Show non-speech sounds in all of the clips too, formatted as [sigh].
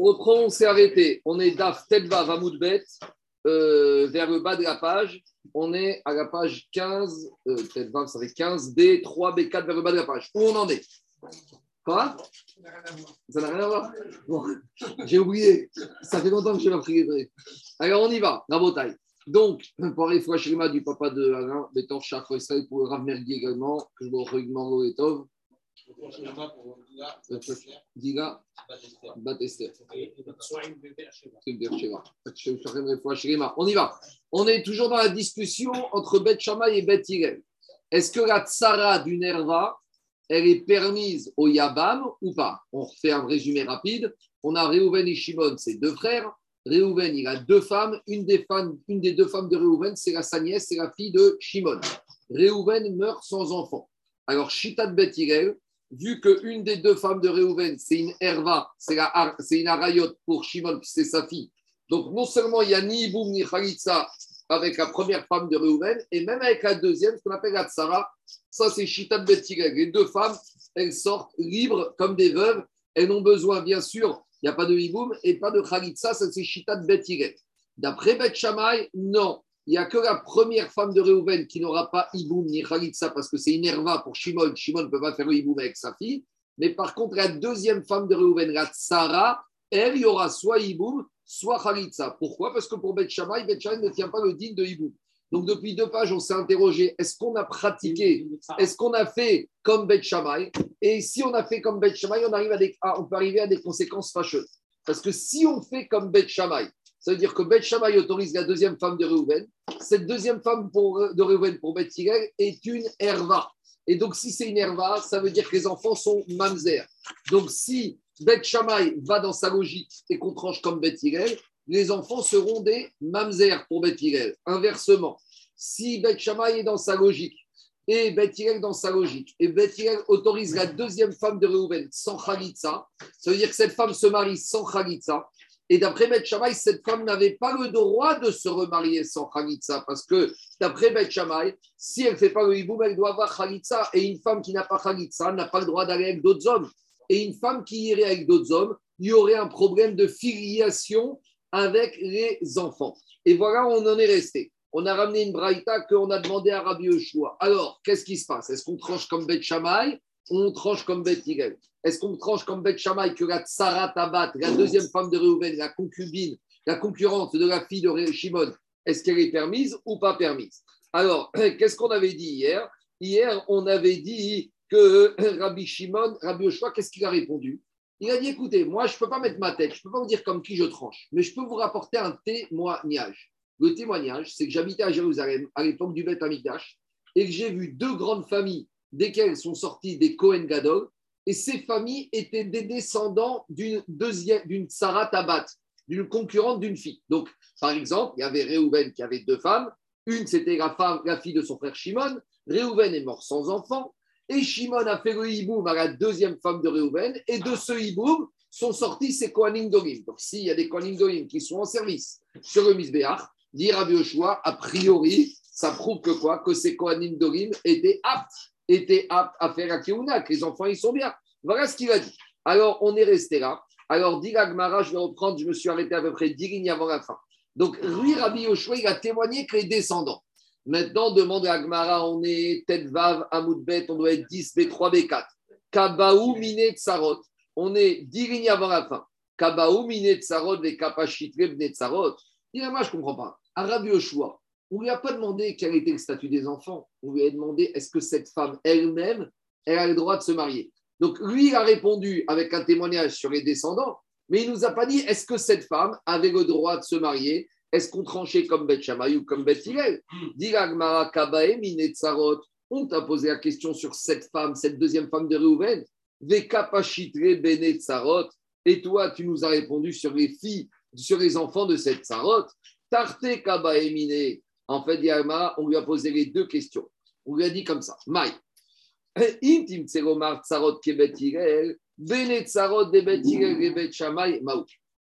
On reprend, on s'est arrêté. On est d'Af Telva Vamoudbet, euh, vers le bas de la page. On est à la page 15, euh, Telva, ça fait 15, B, 3, B4, vers le bas de la page. Où on en est? Quoi? Ça n'a rien à voir? Bon, [laughs] J'ai oublié. Ça fait longtemps que je l'ai appris. Alors, on y va, la bataille. Donc, pour les fois du papa de Alain, Bétor Chakra Israël pour Rav Mergui également, que je vous recommande Tov. On y va. On est toujours dans la discussion entre Bet Shammai et Bet Hillel. Est-ce que la tsara du Nerva, elle est permise au Yabam ou pas? On fait un résumé rapide. On a Reuven et Shimon, ses deux frères. Reuven, il a deux femmes. Une des, femmes, une des deux femmes de Reuven, c'est la sa nièce, c'est la fille de Shimon. Reuven meurt sans enfant. Alors, Shitat Bet Hillel, vu qu'une des deux femmes de Reuven, c'est une Herva, c'est une Arayot pour Shimon, c'est sa fille. Donc, non seulement il y a ni Iboum ni Khalitsa avec la première femme de Reuven, et même avec la deuxième, ce qu'on appelle la ça c'est Shitat Betireg. Les deux femmes, elles sortent libres comme des veuves. Elles n'ont besoin, bien sûr, il n'y a pas de Iboum et pas de Khalitsa, ça c'est Shitat Betireg. D'après Bet Shammai, non il n'y a que la première femme de Réhouven qui n'aura pas Iboum ni Khalitsa parce que c'est une herva pour Shimon. Shimon ne peut pas faire le Iboum avec sa fille. Mais par contre, la deuxième femme de Réhouven, la Tsara, elle, il y aura soit Iboum, soit Khalitsa. Pourquoi? Parce que pour Bet Shammai, Bet Shammai ne tient pas le digne de Iboum. Donc depuis deux pages, on s'est interrogé est-ce qu'on a pratiqué, est-ce qu'on a fait comme Bet Shammai? Et si on a fait comme Bet Shammai, on, arrive à des, on peut arriver à des conséquences fâcheuses. Parce que si on fait comme Bet Shammai, ça veut dire que Beth Shammai autorise la deuxième femme de Reuven. Cette deuxième femme pour, de Reuven pour Beth Hillel est une herva. Et donc, si c'est une herva, ça veut dire que les enfants sont mamzer. Donc, si Beth Shammai va dans sa logique et qu'on tranche comme Beth Hillel, les enfants seront des mamzer pour Beth Hillel. Inversement, si Beth Shammai est dans sa logique et Beth dans sa logique, et Beth autorise la deuxième femme de Reuven sans Khalitsa, ça veut dire que cette femme se marie sans Khalitsa, et d'après Beth Shammai, cette femme n'avait pas le droit de se remarier sans Khalitsa, parce que d'après Beth Shammai, si elle ne fait pas le hiboum, elle doit avoir Khalitsa, et une femme qui n'a pas Khalitsa n'a pas le droit d'aller avec d'autres hommes. Et une femme qui irait avec d'autres hommes, il y aurait un problème de filiation avec les enfants. Et voilà, on en est resté. On a ramené une braïta qu'on a demandé à Rabbi Yoshua. Alors, qu'est-ce qui se passe? Est-ce qu'on tranche comme Beth Shammai? On tranche comme Beth est-ce qu'on tranche comme Beth Shammai que la Tsara Tabat, la deuxième femme de Reuven, la concubine, la concurrente de la fille de Shimon, est-ce qu'elle est permise ou pas permise? Alors, [clears throat] qu'est-ce qu'on avait dit hier? Hier, on avait dit que [clears throat] Rabbi Shimon, Rabbi Oshua, qu'est-ce qu'il a répondu? Il a dit écoutez, moi, je ne peux pas mettre ma tête, je ne peux pas vous dire comme qui je tranche, mais je peux vous rapporter un témoignage. Le témoignage, c'est que j'habitais à Jérusalem à l'époque du Beth Amikdash et que j'ai vu deux grandes familles desquelles sont sortis des Kohen Gadol et ces familles étaient des descendants d'une deuxième, d'une Sarah Tabat, d'une concurrente d'une fille. Donc, par exemple, il y avait Réhouven qui avait deux femmes. Une, c'était la, la fille de son frère Shimon. Réhouven est mort sans enfant. Et Shimon a fait le hiboum à la deuxième femme de Réhouven. Et de ce hiboum sont sortis ces Kohanim Dorim. Donc, s'il y a des Kohanim Dorim qui sont en service sur le Misbéach, dire à Bioshua, a priori, ça prouve que quoi? Que ces Kohanim Dorim étaient aptes était apte à faire la keuna, que les enfants, ils sont bien. Voilà ce qu'il a dit. Alors, on est resté là. Alors, dit Gmara, je vais reprendre, je me suis arrêté à peu près 10 lignes avant la fin. Donc, lui, Rabbi Yoshua, il a témoigné que les descendants. Maintenant, demande à Gmara, on est tête vav, amoudbet, on doit être 10, B3, B4. Kabaou, miné, tsarot. On est 10 lignes avant la fin. Kabaou, miné, tsarot, les kapachitre, bne tsarot. Il moi, je ne comprends pas. À Rabbi Yoshua, on ne lui a pas demandé quel était le statut des enfants. On lui a demandé est-ce que cette femme elle-même, elle a le droit de se marier? Donc lui, il a répondu avec un témoignage sur les descendants, mais il ne nous a pas dit est-ce que cette femme avait le droit de se marier? Est-ce qu'on tranchait comme Beth Shammai ou comme Beth Hillel? On t'a posé la question sur cette femme, cette deuxième femme de Réhouven. Et toi, tu nous as répondu sur les filles, sur les enfants de cette Sarot. Tarte Kabaemine. En fait, Yama, on lui a posé les deux questions. On lui a dit comme ça Maï,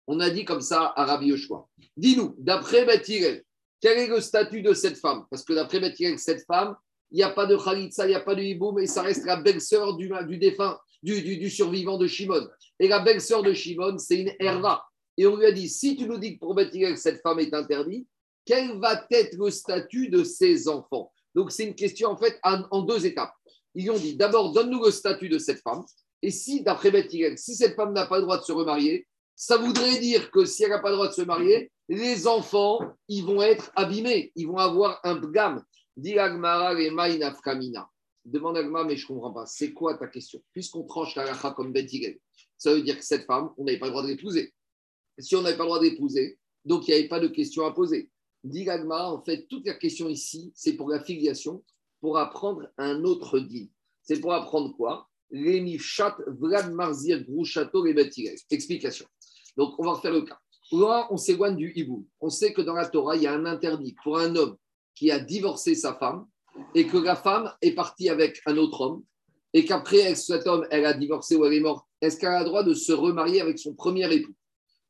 on a dit comme ça à Rabbi Yoshua. Dis-nous, d'après Bethirel, quel est le statut de cette femme? Parce que d'après Bethirel, cette femme, il n'y a pas de Khalitsa, il n'y a pas de Hiboum, et ça reste la belle-sœur du, du défunt, du, survivant de Shimon. Et la belle-sœur de Shimon, c'est une Herva. Et on lui a dit si tu nous dis que pour Bethilel, cette femme est interdite, quel va être le statut de ses enfants? Donc, c'est une question en fait en, deux étapes. Ils ont dit d'abord, donne-nous le statut de cette femme. Et si, d'après Bethilel, si cette femme n'a pas le droit de se remarier, ça voudrait dire que si elle n'a pas le droit de se marier, les enfants, ils vont être abîmés, ils vont avoir un gamme. Dit Agmara Demande Agma, mais je ne comprends pas. C'est quoi ta question? Puisqu'on tranche la racha comme Ben ça veut dire que cette femme, on n'avait pas le droit de l'épouser. Si on n'avait pas le droit d'épouser, donc il n'y avait pas de question à poser. Dit Agma, en fait, toute la question ici, c'est pour la filiation, pour apprendre un autre dit. C'est pour apprendre quoi? Chat, Vlad Marzir, Grouchato, et Explication. Donc, on va refaire le cas. Là, on s'éloigne du hibou. On sait que dans la Torah, il y a un interdit pour un homme qui a divorcé sa femme et que la femme est partie avec un autre homme et qu'après cet homme, elle a divorcé ou elle est morte, est-ce qu'elle a le droit de se remarier avec son premier époux?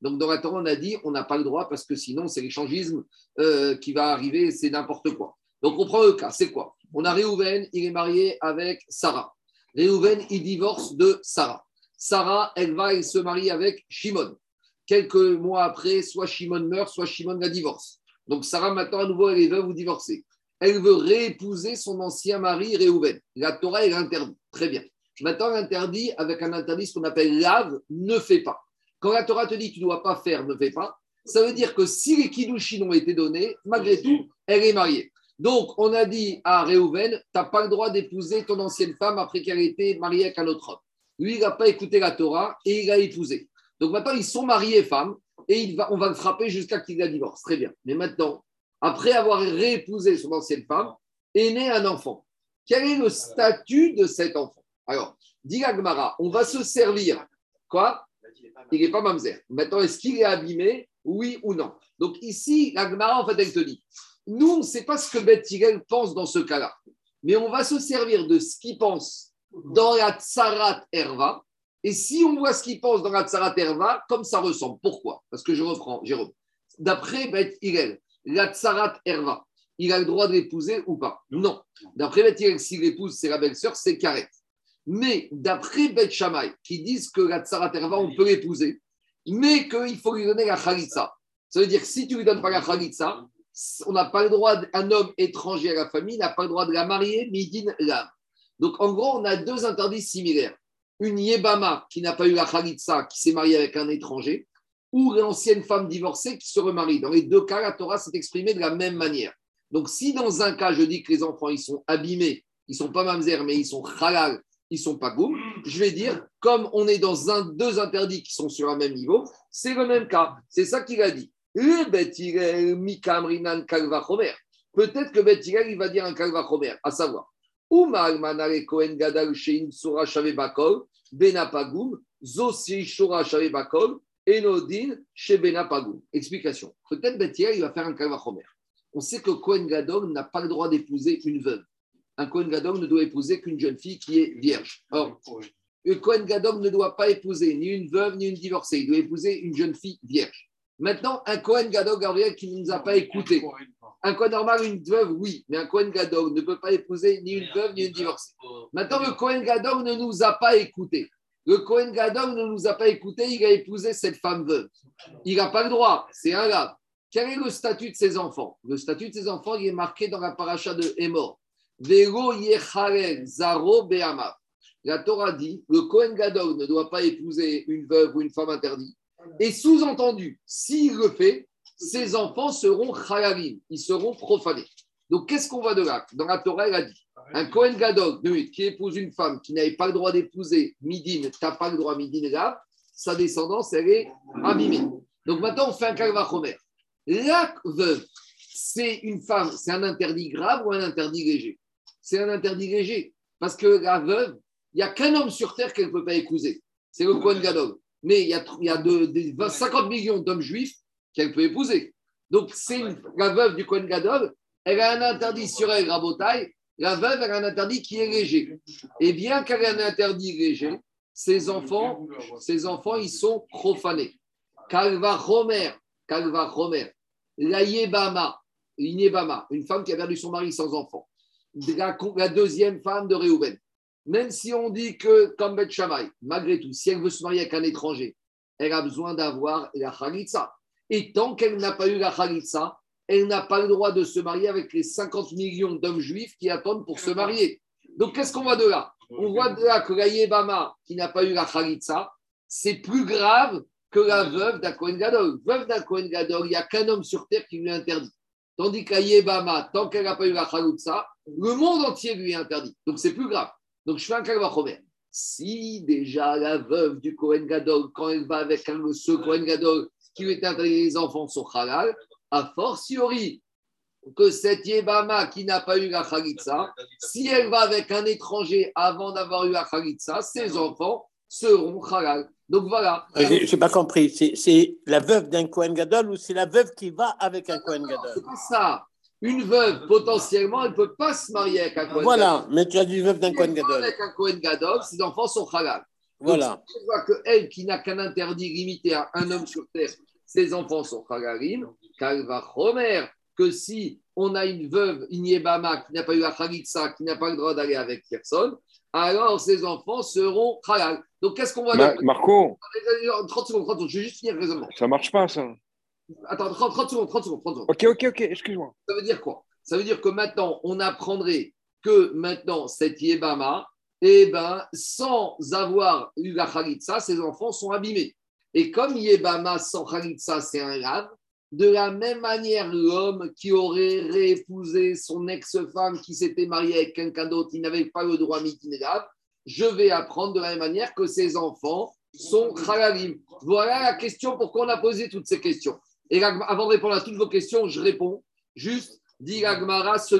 Donc dans la Torah, on a dit on n'a pas le droit parce que sinon c'est l'échangisme euh, qui va arriver, c'est n'importe quoi. Donc on prend le cas, c'est quoi? On a Réhouven, il est marié avec Sarah. Réhouven, il divorce de Sarah. Sarah, elle va se marier avec Shimon. Quelques mois après, soit Shimon meurt, soit Shimon la divorce. Donc Sarah, maintenant, à nouveau, elle est veuve ou divorcée. Elle veut réépouser son ancien mari, Réhouven. La Torah, elle interdit. Très bien. Maintenant, l'interdit, avec un interdit, ce qu'on appelle lave, ne fait pas. Quand la Torah te dit tu ne dois pas faire, ne fais pas, ça veut dire que si les kiddushin ont été donnés, malgré tout, elle est mariée. Donc, on a dit à Réhouven, tu n'as pas le droit d'épouser ton ancienne femme après qu'elle ait été mariée avec un autre homme. Lui, il n'a pas écouté la Torah et il a épousé. Donc maintenant, ils sont mariés femmes et il va, on va le frapper jusqu'à qu'il la divorce. Très bien. Mais maintenant, après avoir réépousé son ancienne femme, est né un enfant. Quel est le statut de cet enfant? Alors, dit Agmara, on va se servir. Quoi? Il n'est pas mamzer. Maintenant, est-ce qu'il est abîmé? Oui ou non? Donc ici, Agmara, en fait, elle te dit nous, on ne sait pas ce que Beth pense dans ce cas-là, mais on va se servir de ce qu'il pense dans la Tsarat Herva et si on voit ce qu'il pense dans la Tsarat Erva, comme ça ressemble. Pourquoi? Parce que je reprends, Jérôme. D'après Beth Hillel, la Tsarat Erva, il a le droit de l'épouser ou pas? Non. D'après Beth Hillel, s'il épouse, c'est la belle-sœur, c'est carré. Mais d'après Beth Shammai, qui disent que la Tsarat Erva, on peut l'épouser, mais qu'il faut lui donner la Khalitsa. Ça veut dire que si tu lui donnes pas la Khalitsa, on n'a pas le droit, un homme étranger à la famille n'a pas le droit de la marier, midin l'âme. Donc en gros, on a deux interdits similaires une Yébama qui n'a pas eu la Khalitsa, qui s'est mariée avec un étranger, ou l'ancienne femme divorcée qui se remarie. Dans les deux cas, la Torah s'est exprimée de la même manière. Donc, si dans un cas, je dis que les enfants, ils sont abîmés, ils sont pas mamzer, mais ils sont halal, ils sont pas goum, je vais dire, comme on est dans un, deux interdits qui sont sur un même niveau, c'est le même cas. C'est ça qu'il a dit. Peut-être que Bet il va dire un kalva à savoir. Explication. Peut-être Bethia, il va faire un Kalvachomer. On sait que Kohen Gadol n'a pas le droit d'épouser une veuve. Un Kohen Gadol ne doit épouser qu'une jeune fille qui est vierge. Or, le Kohen Gadol ne doit pas épouser ni une veuve ni une divorcée. Il doit épouser une jeune fille vierge. Maintenant, un Kohen Gadol Gabriel qui ne nous a pas écouté. Un Kohen normal, une veuve, oui, mais un Kohen Gadol ne peut pas épouser ni une veuve ni une divorcée. Maintenant, le Kohen Gadol ne nous a pas écouté. Le Kohen Gadol ne nous a pas écouté, il a épousé cette femme veuve. Il n'a pas le droit, c'est un gars. Quel est le statut de ses enfants? Le statut de ses enfants, il est marqué dans la paracha de Hémor. Zaro La Torah dit le Kohen Gadol ne doit pas épouser une veuve ou une femme interdite. Et sous-entendu, s'il le fait, ses enfants seront halalim, ils seront profanés. Donc, qu'est-ce qu'on voit de là? Dans la Torah, elle a dit un Kohen Gadol qui épouse une femme qui n'avait pas le droit d'épouser Midin, t'as pas le droit Midin là, sa descendance, elle est abîmée. Donc maintenant, on fait un Kalvachomer. La veuve, c'est une femme, c'est un interdit grave ou un interdit léger? C'est un interdit léger. Parce que la veuve, il n'y a qu'un homme sur terre qu'elle ne peut pas épouser. C'est le Kohen Gadol. Mais il y a, il y a de, 50 millions d'hommes juifs qu'elle peut épouser. Donc, c'est la veuve du Kohen Gadol, elle a un interdit sur elle, Rabotai. La veuve, elle a un interdit qui est léger. Et bien qu'elle ait un interdit léger, ses enfants, ses enfants, ils sont profanés. Kalva Romer, Kalva Romer, la Yebama, une femme qui a perdu son mari sans enfant. La, deuxième femme de Réhouven. Même si on dit que, comme Beth Shammai, malgré tout, si elle veut se marier avec un étranger, elle a besoin d'avoir la Khalitsa. Et tant qu'elle n'a pas eu la Khalitsa, elle n'a pas le droit de se marier avec les 50 millions d'hommes juifs qui attendent pour se marier. Donc, qu'est-ce qu'on voit de là? On voit de là que la Yébama, qui n'a pas eu la Khalitsa, c'est plus grave que la veuve d'un Gadol. Veuve d'un Gadol, il n'y a qu'un homme sur terre qui lui interdit. Tandis qu'à Yébama, tant qu'elle n'a pas eu la Khalitsa, le monde entier lui est interdit. Donc, c'est plus grave. Donc, je fais un calvachomer. Si déjà la veuve du Kohen Gadol, quand elle va avec un, ce Kohen Gadol qui lui est interdit, les enfants sont halal, a fortiori que cette Yébama qui n'a pas eu la Khalitsa, si elle va avec un étranger avant d'avoir eu la Khalitsa, ses enfants seront halal. Donc voilà. Euh, je n'ai pas compris. C'est la veuve d'un Kohen Gadol ou c'est la veuve qui va avec un Kohen Gadol? C'est pas ça. Une veuve, potentiellement, elle ne peut pas se marier avec un Kohen Voilà, mais tu as dit veuve d'un Kohen Gadol. Avec un Kohen Gadol, ses enfants sont halal. Voilà. Donc, vois que elle, qui n'a qu'un interdit limité à un homme sur terre, ses enfants sont halalim. va Homer, que si on a une veuve, une Yébama, qui n'a pas eu la Khalitsa, qui n'a pas le droit d'aller avec personne, alors ses enfants seront halal. Donc qu'est-ce qu'on va dire Marco 30 secondes, 30 secondes, je vais juste finir le raisonnement. Ça marche pas, ça. Attends, 30, 30 secondes, 30 secondes, 30 secondes. Ok, ok, ok, excuse-moi. Ça veut dire quoi? Ça veut dire que maintenant, on apprendrait que maintenant, cette Yébama, eh ben, sans avoir eu la Khalitsa, ses enfants sont abîmés. Et comme Yébama sans Khalitsa, c'est un grave, de la même manière, l'homme qui aurait réépousé son ex-femme qui s'était mariée avec quelqu'un d'autre, il n'avait pas le droit grave, je vais apprendre de la même manière que ses enfants sont halalim. Voilà la question pourquoi on a posé toutes ces questions. Et avant de répondre à toutes vos questions, je réponds juste, dit Agmara, ce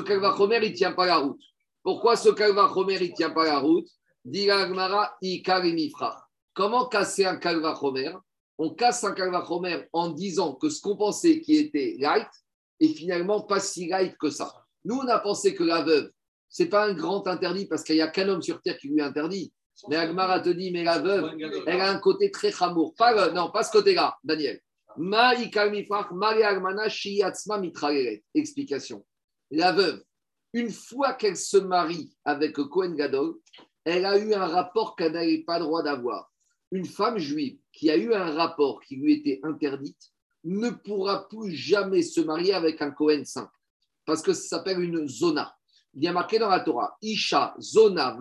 Kalvachomer, il ne tient pas la route. Pourquoi ce Kalvachomer, il ne tient pas la route? Dit Agmara, Comment casser un Kalvachomer On casse un Kalvachomer en disant que ce qu'on pensait qui était light est finalement pas si light que ça. Nous, on a pensé que la veuve, c'est pas un grand interdit parce qu'il n'y a qu'un homme sur terre qui lui interdit. Mais Agmara te dit, mais la veuve, elle a un côté très chamour. Pas, non, pas ce côté-là, Daniel. Explication. La veuve, une fois qu'elle se marie avec Cohen Gadol, elle a eu un rapport qu'elle n'avait pas droit d'avoir. Une femme juive qui a eu un rapport qui lui était interdite ne pourra plus jamais se marier avec un Cohen saint parce que ça s'appelle une zona. Il y a marqué dans la Torah Isha, zona,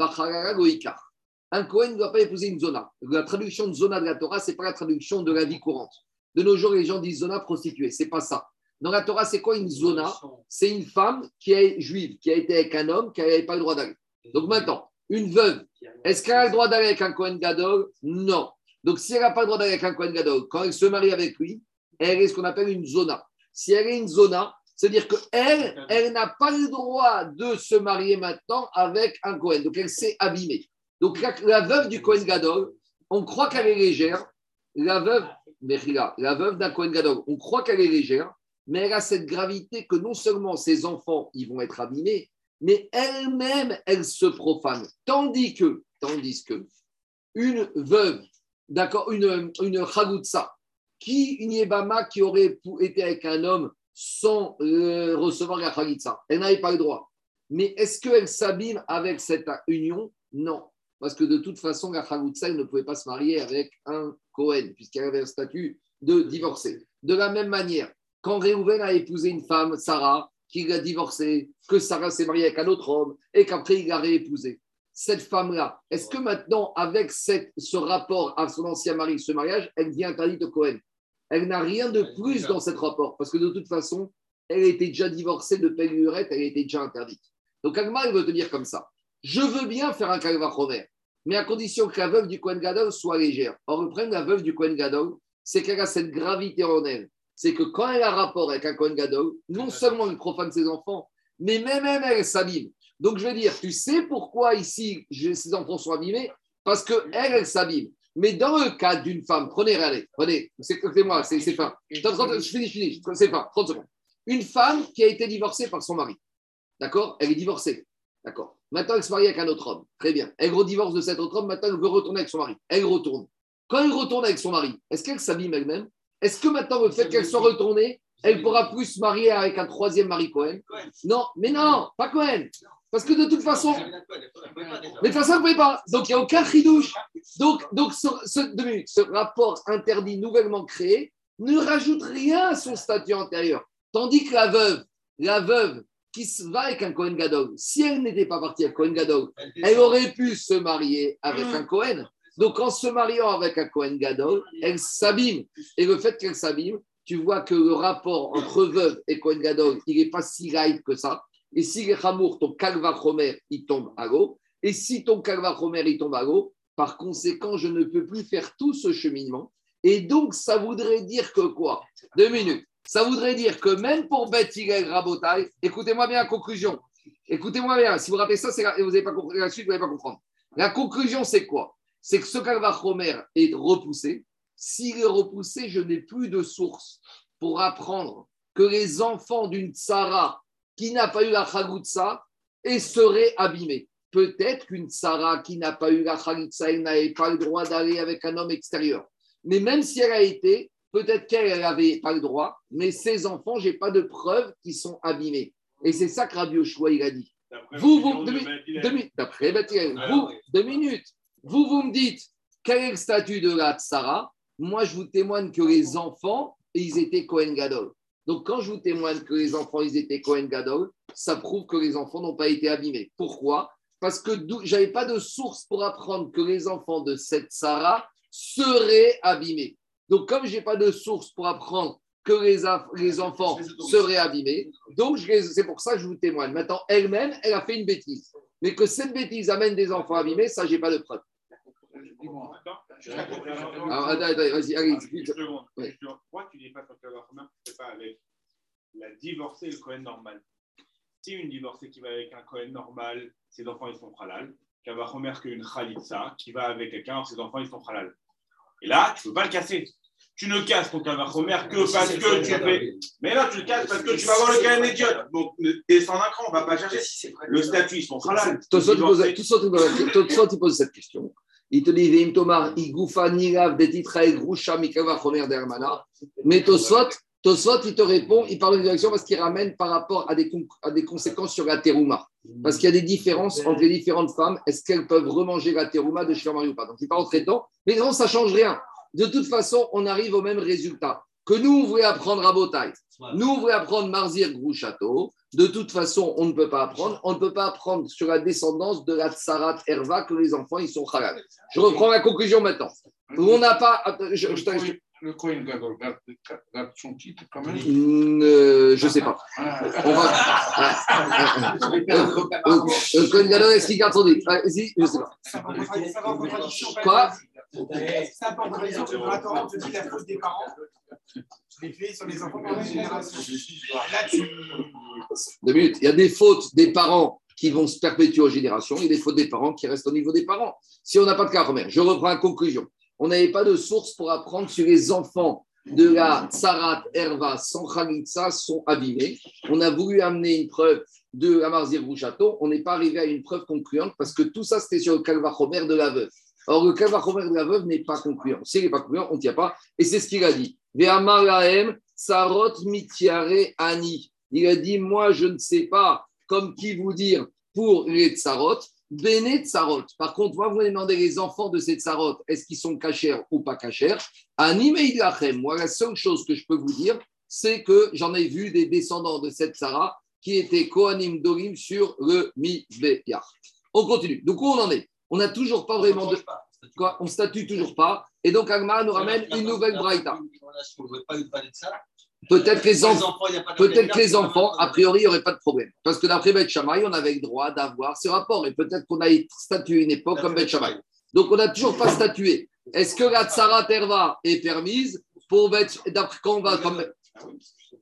goikar. Un Cohen ne doit pas épouser une zona. La traduction de zona de la Torah, ce n'est pas la traduction de la vie courante. De nos jours, les gens disent zona prostituée. Ce n'est pas ça. Dans la Torah, c'est quoi une zona? C'est une femme qui est juive, qui a été avec un homme, qui n'avait pas le droit d'aller. Donc maintenant, une veuve, est-ce qu'elle a le droit d'aller avec un Cohen Gadol? Non. Donc si elle n'a pas le droit d'aller avec un Cohen Gadol, quand elle se marie avec lui, elle est ce qu'on appelle une zona. Si elle est une zona, c'est-à-dire qu'elle, elle n'a pas le droit de se marier maintenant avec un Cohen. Donc elle s'est abîmée. Donc la, veuve du Kohen Gadol, on croit qu'elle est légère. La veuve, la veuve d'un Kohen Gadol, on croit qu'elle est légère, mais elle a cette gravité que non seulement ses enfants, ils vont être abîmés, mais elle-même, elle se profane. Tandis que, tandis que, une veuve, d'accord, une, une qui, une Yébama qui aurait été avec un homme sans euh, recevoir la elle n'avait pas le droit. Mais est-ce qu'elle s'abîme avec cette union? Non parce que de toute façon, la Khaloutsa, ne pouvait pas se marier avec un Cohen, puisqu'elle avait un statut de divorcé. De la même manière, quand Réhouven a épousé une femme, Sarah, qui l'a divorcée, que Sarah s'est mariée avec un autre homme, et qu'après il l'a réépousée. Cette femme-là, est-ce que maintenant, avec ce rapport à son ancien mari, ce mariage, elle devient interdite de Cohen Elle n'a rien de plus dans ce rapport, parce que de toute façon, elle était déjà divorcée de Pellurette, elle était déjà interdite. Donc Agma, elle veut te dire comme ça. Je veux bien faire un kalvachomer, mais à condition que la veuve du Kohen Gadol soit légère. Or, le problème de la veuve du Kohen Gadol, c'est qu'elle a cette gravité en elle. C'est que quand elle a rapport avec un Kohen Gadol, non seulement il profane ses enfants, mais même elle, elle s'abîme. Donc, je veux dire, tu sais pourquoi ici ses enfants sont abîmés Parce qu'elle, elle, elle s'abîme. Mais dans le cas d'une femme, prenez, allez, prenez, écoutez-moi, c'est fin. Je finis, je finis, c'est fin, 30 secondes. Une femme qui a été divorcée par son mari. D'accord? Elle est divorcée. D'accord. Maintenant, elle se marie avec un autre homme. Très bien. Elle redivorce de cet autre homme. Maintenant, elle veut retourner avec son mari. Elle retourne. Quand elle retourne avec son mari, est-ce qu'elle s'abîme elle-même? Est-ce que maintenant, le fait qu'elle soit retournée, elle pourra plus se marier avec un troisième mari Cohen? Non, mais non, pas Cohen. Parce que de toute façon, mais de toute façon, vous ne pouvez pas. Donc, il n'y a aucun chidouche. Donc, donc ce, ce, deux minutes, ce rapport interdit nouvellement créé ne rajoute rien à son statut antérieur. Tandis que la veuve, la veuve qui se va avec un Cohen Gadol, si elle n'était pas partie avec Cohen Gadol, elle aurait pu se marier avec un Cohen. Donc, en se mariant avec un Cohen Gadol, elle s'abîme. Et le fait qu'elle s'abîme, tu vois que le rapport entre veuve et Cohen Gadol, il n'est pas si light que ça. Et si les Hamour, ton Kalva Chomer, il tombe à l'eau. Et si ton Kalva Chomer, il tombe à l'eau, par conséquent, je ne peux plus faire tout ce cheminement. Et donc, ça voudrait dire que quoi? Deux minutes. Ça voudrait dire que même pour Beth Hillel Rabotai, écoutez-moi bien la conclusion. Écoutez-moi bien. Si vous rappelez ça, la- vous n'avez pas compris la suite, vous n'allez pas comprendre. La conclusion, c'est quoi? C'est que ce Kalva Chomer est repoussé. S'il est repoussé, je n'ai plus de source pour apprendre que les enfants d'une Tsara qui n'a pas eu la Chagutsa et seraient abîmés. Peut-être qu'une Sarah qui n'a pas eu la Chagutsa, elle n'avait pas le droit d'aller avec un homme extérieur. Mais même si elle a été, peut-être qu'elle n'avait pas le droit, mais ses enfants, je n'ai pas de preuves qu'ils sont abîmés. Et c'est ça que Rabbi Yoshua, il a dit. Vous, vous, deux, minutes, deux minutes, vous, vous, vous me dites quel est le statut de la Tsara Moi, je vous témoigne que les enfants, ils étaient Cohen Gadol. Donc, quand je vous témoigne que les enfants, ils étaient Cohen Gadol, ça prouve que les enfants n'ont pas été abîmés. Pourquoi? Parce que je n'avais pas de source pour apprendre que les enfants de cette Sarah seraient abîmés. Donc, comme je n'ai pas de source pour apprendre que les, enfants seraient abîmés, donc c'est pour ça que je vous témoigne. Maintenant, elle-même, elle a fait une bêtise. Mais que cette bêtise amène des enfants abîmés, ça, je n'ai pas de preuve. Alors, attends, attends, vas-y, allez, explique. Seconde. Oui. Pourquoi tu dis pas Omer, tu fais pas avec la divorcée et le Cohen normal Si une divorcée qui va avec un Cohen normal, ses enfants ils sont halal. Kavach Omer qu'une Khalitsa qui va avec quelqu'un, ses enfants ils sont halal. Et là, tu ne peux pas le casser. Tu ne casses ton Kavach Omer que parce que tu fais. Mais là, tu le casses parce que tu vas avoir le Cohen idiote. Donc, descends d'un cran, on ne va pas chercher. Le statut, ils sont halal. Tosot, il pose- Divorcé. Tosot, il pose- Tosot, il pose cette question. Il te dit, Veim Tomar, Igoufa, Mikava, Chomer, Dermana. Mais Tosot, Tosot, il te répond, il parle de direction parce qu'il ramène par rapport à des, conséquences sur la terouma. Parce qu'il y a des différences entre les différentes femmes. Est-ce qu'elles peuvent remanger la terouma de chez Marie ou pas? Donc, il parle en traitant. Mais non, ça ne change rien. De toute façon, on arrive au même résultat. Que nous, on voulait apprendre à Botaï. Nous, on voulait apprendre Marzir Grouchato. De toute façon, on ne peut pas apprendre. On ne peut pas apprendre sur la descendance de la Tsarat Herva que les enfants, ils sont halal. Je reprends la conclusion maintenant. On n'a pas. Le Cohen Gadol garde, garde son titre quand même. Euh, je sais pas. Ah, On va. Euh, Cohen Gadol, est-ce qu'il garde son titre? Ah, si, Je sais pas. Ça va en contradiction-. Quoi? Ça va en contradiction la Torah, te dit la faute des parents. Les faits sur les enfants pendant une génération. Là, tu. Deux minutes. Il y a des fautes des parents qui vont se perpétuer aux générations et des fautes des parents qui restent au niveau des parents. Si on n'a pas de cas première, je reprends la conclusion. On n'avait pas de source pour apprendre sur les enfants de la Tsarat Herva sans sont abîmés. On a voulu amener une preuve de Amarzir Rouchato. On n'est pas arrivé à une preuve concluante parce que tout ça, c'était sur le Calvachomer de la veuve. Or, le Calvachomer de la veuve n'est pas concluant. S'il n'est pas concluant, on ne tient pas. Et c'est ce qu'il a dit. Il a dit, moi, je ne sais pas comme qui vous dire pour les tsarot, béné tsarot. Par contre, moi, vous demandez les enfants de ces tsarot, est-ce qu'ils sont cachers ou pas cachers Animé. Moi, la seule chose que je peux vous dire, c'est que j'en ai vu des descendants de cette tsara qui étaient Kohanim Dorim sur le Mizbeach. On continue. Donc, où on en est? On n'a toujours pas vraiment de. Quoi? On statue toujours pas. Et donc, Agma nous ramène une nouvelle braïta. Peut-être que les que les enfants, a priori, il n'y aurait pas de problème. Parce que d'après Beth Shammai, on avait le droit d'avoir ce rapport. Et peut-être qu'on a statué une époque comme Beth Shammai. Donc, on n'a toujours pas statué. Est-ce que la Tsara Terva est permise pour Beth D'après quand on va comme.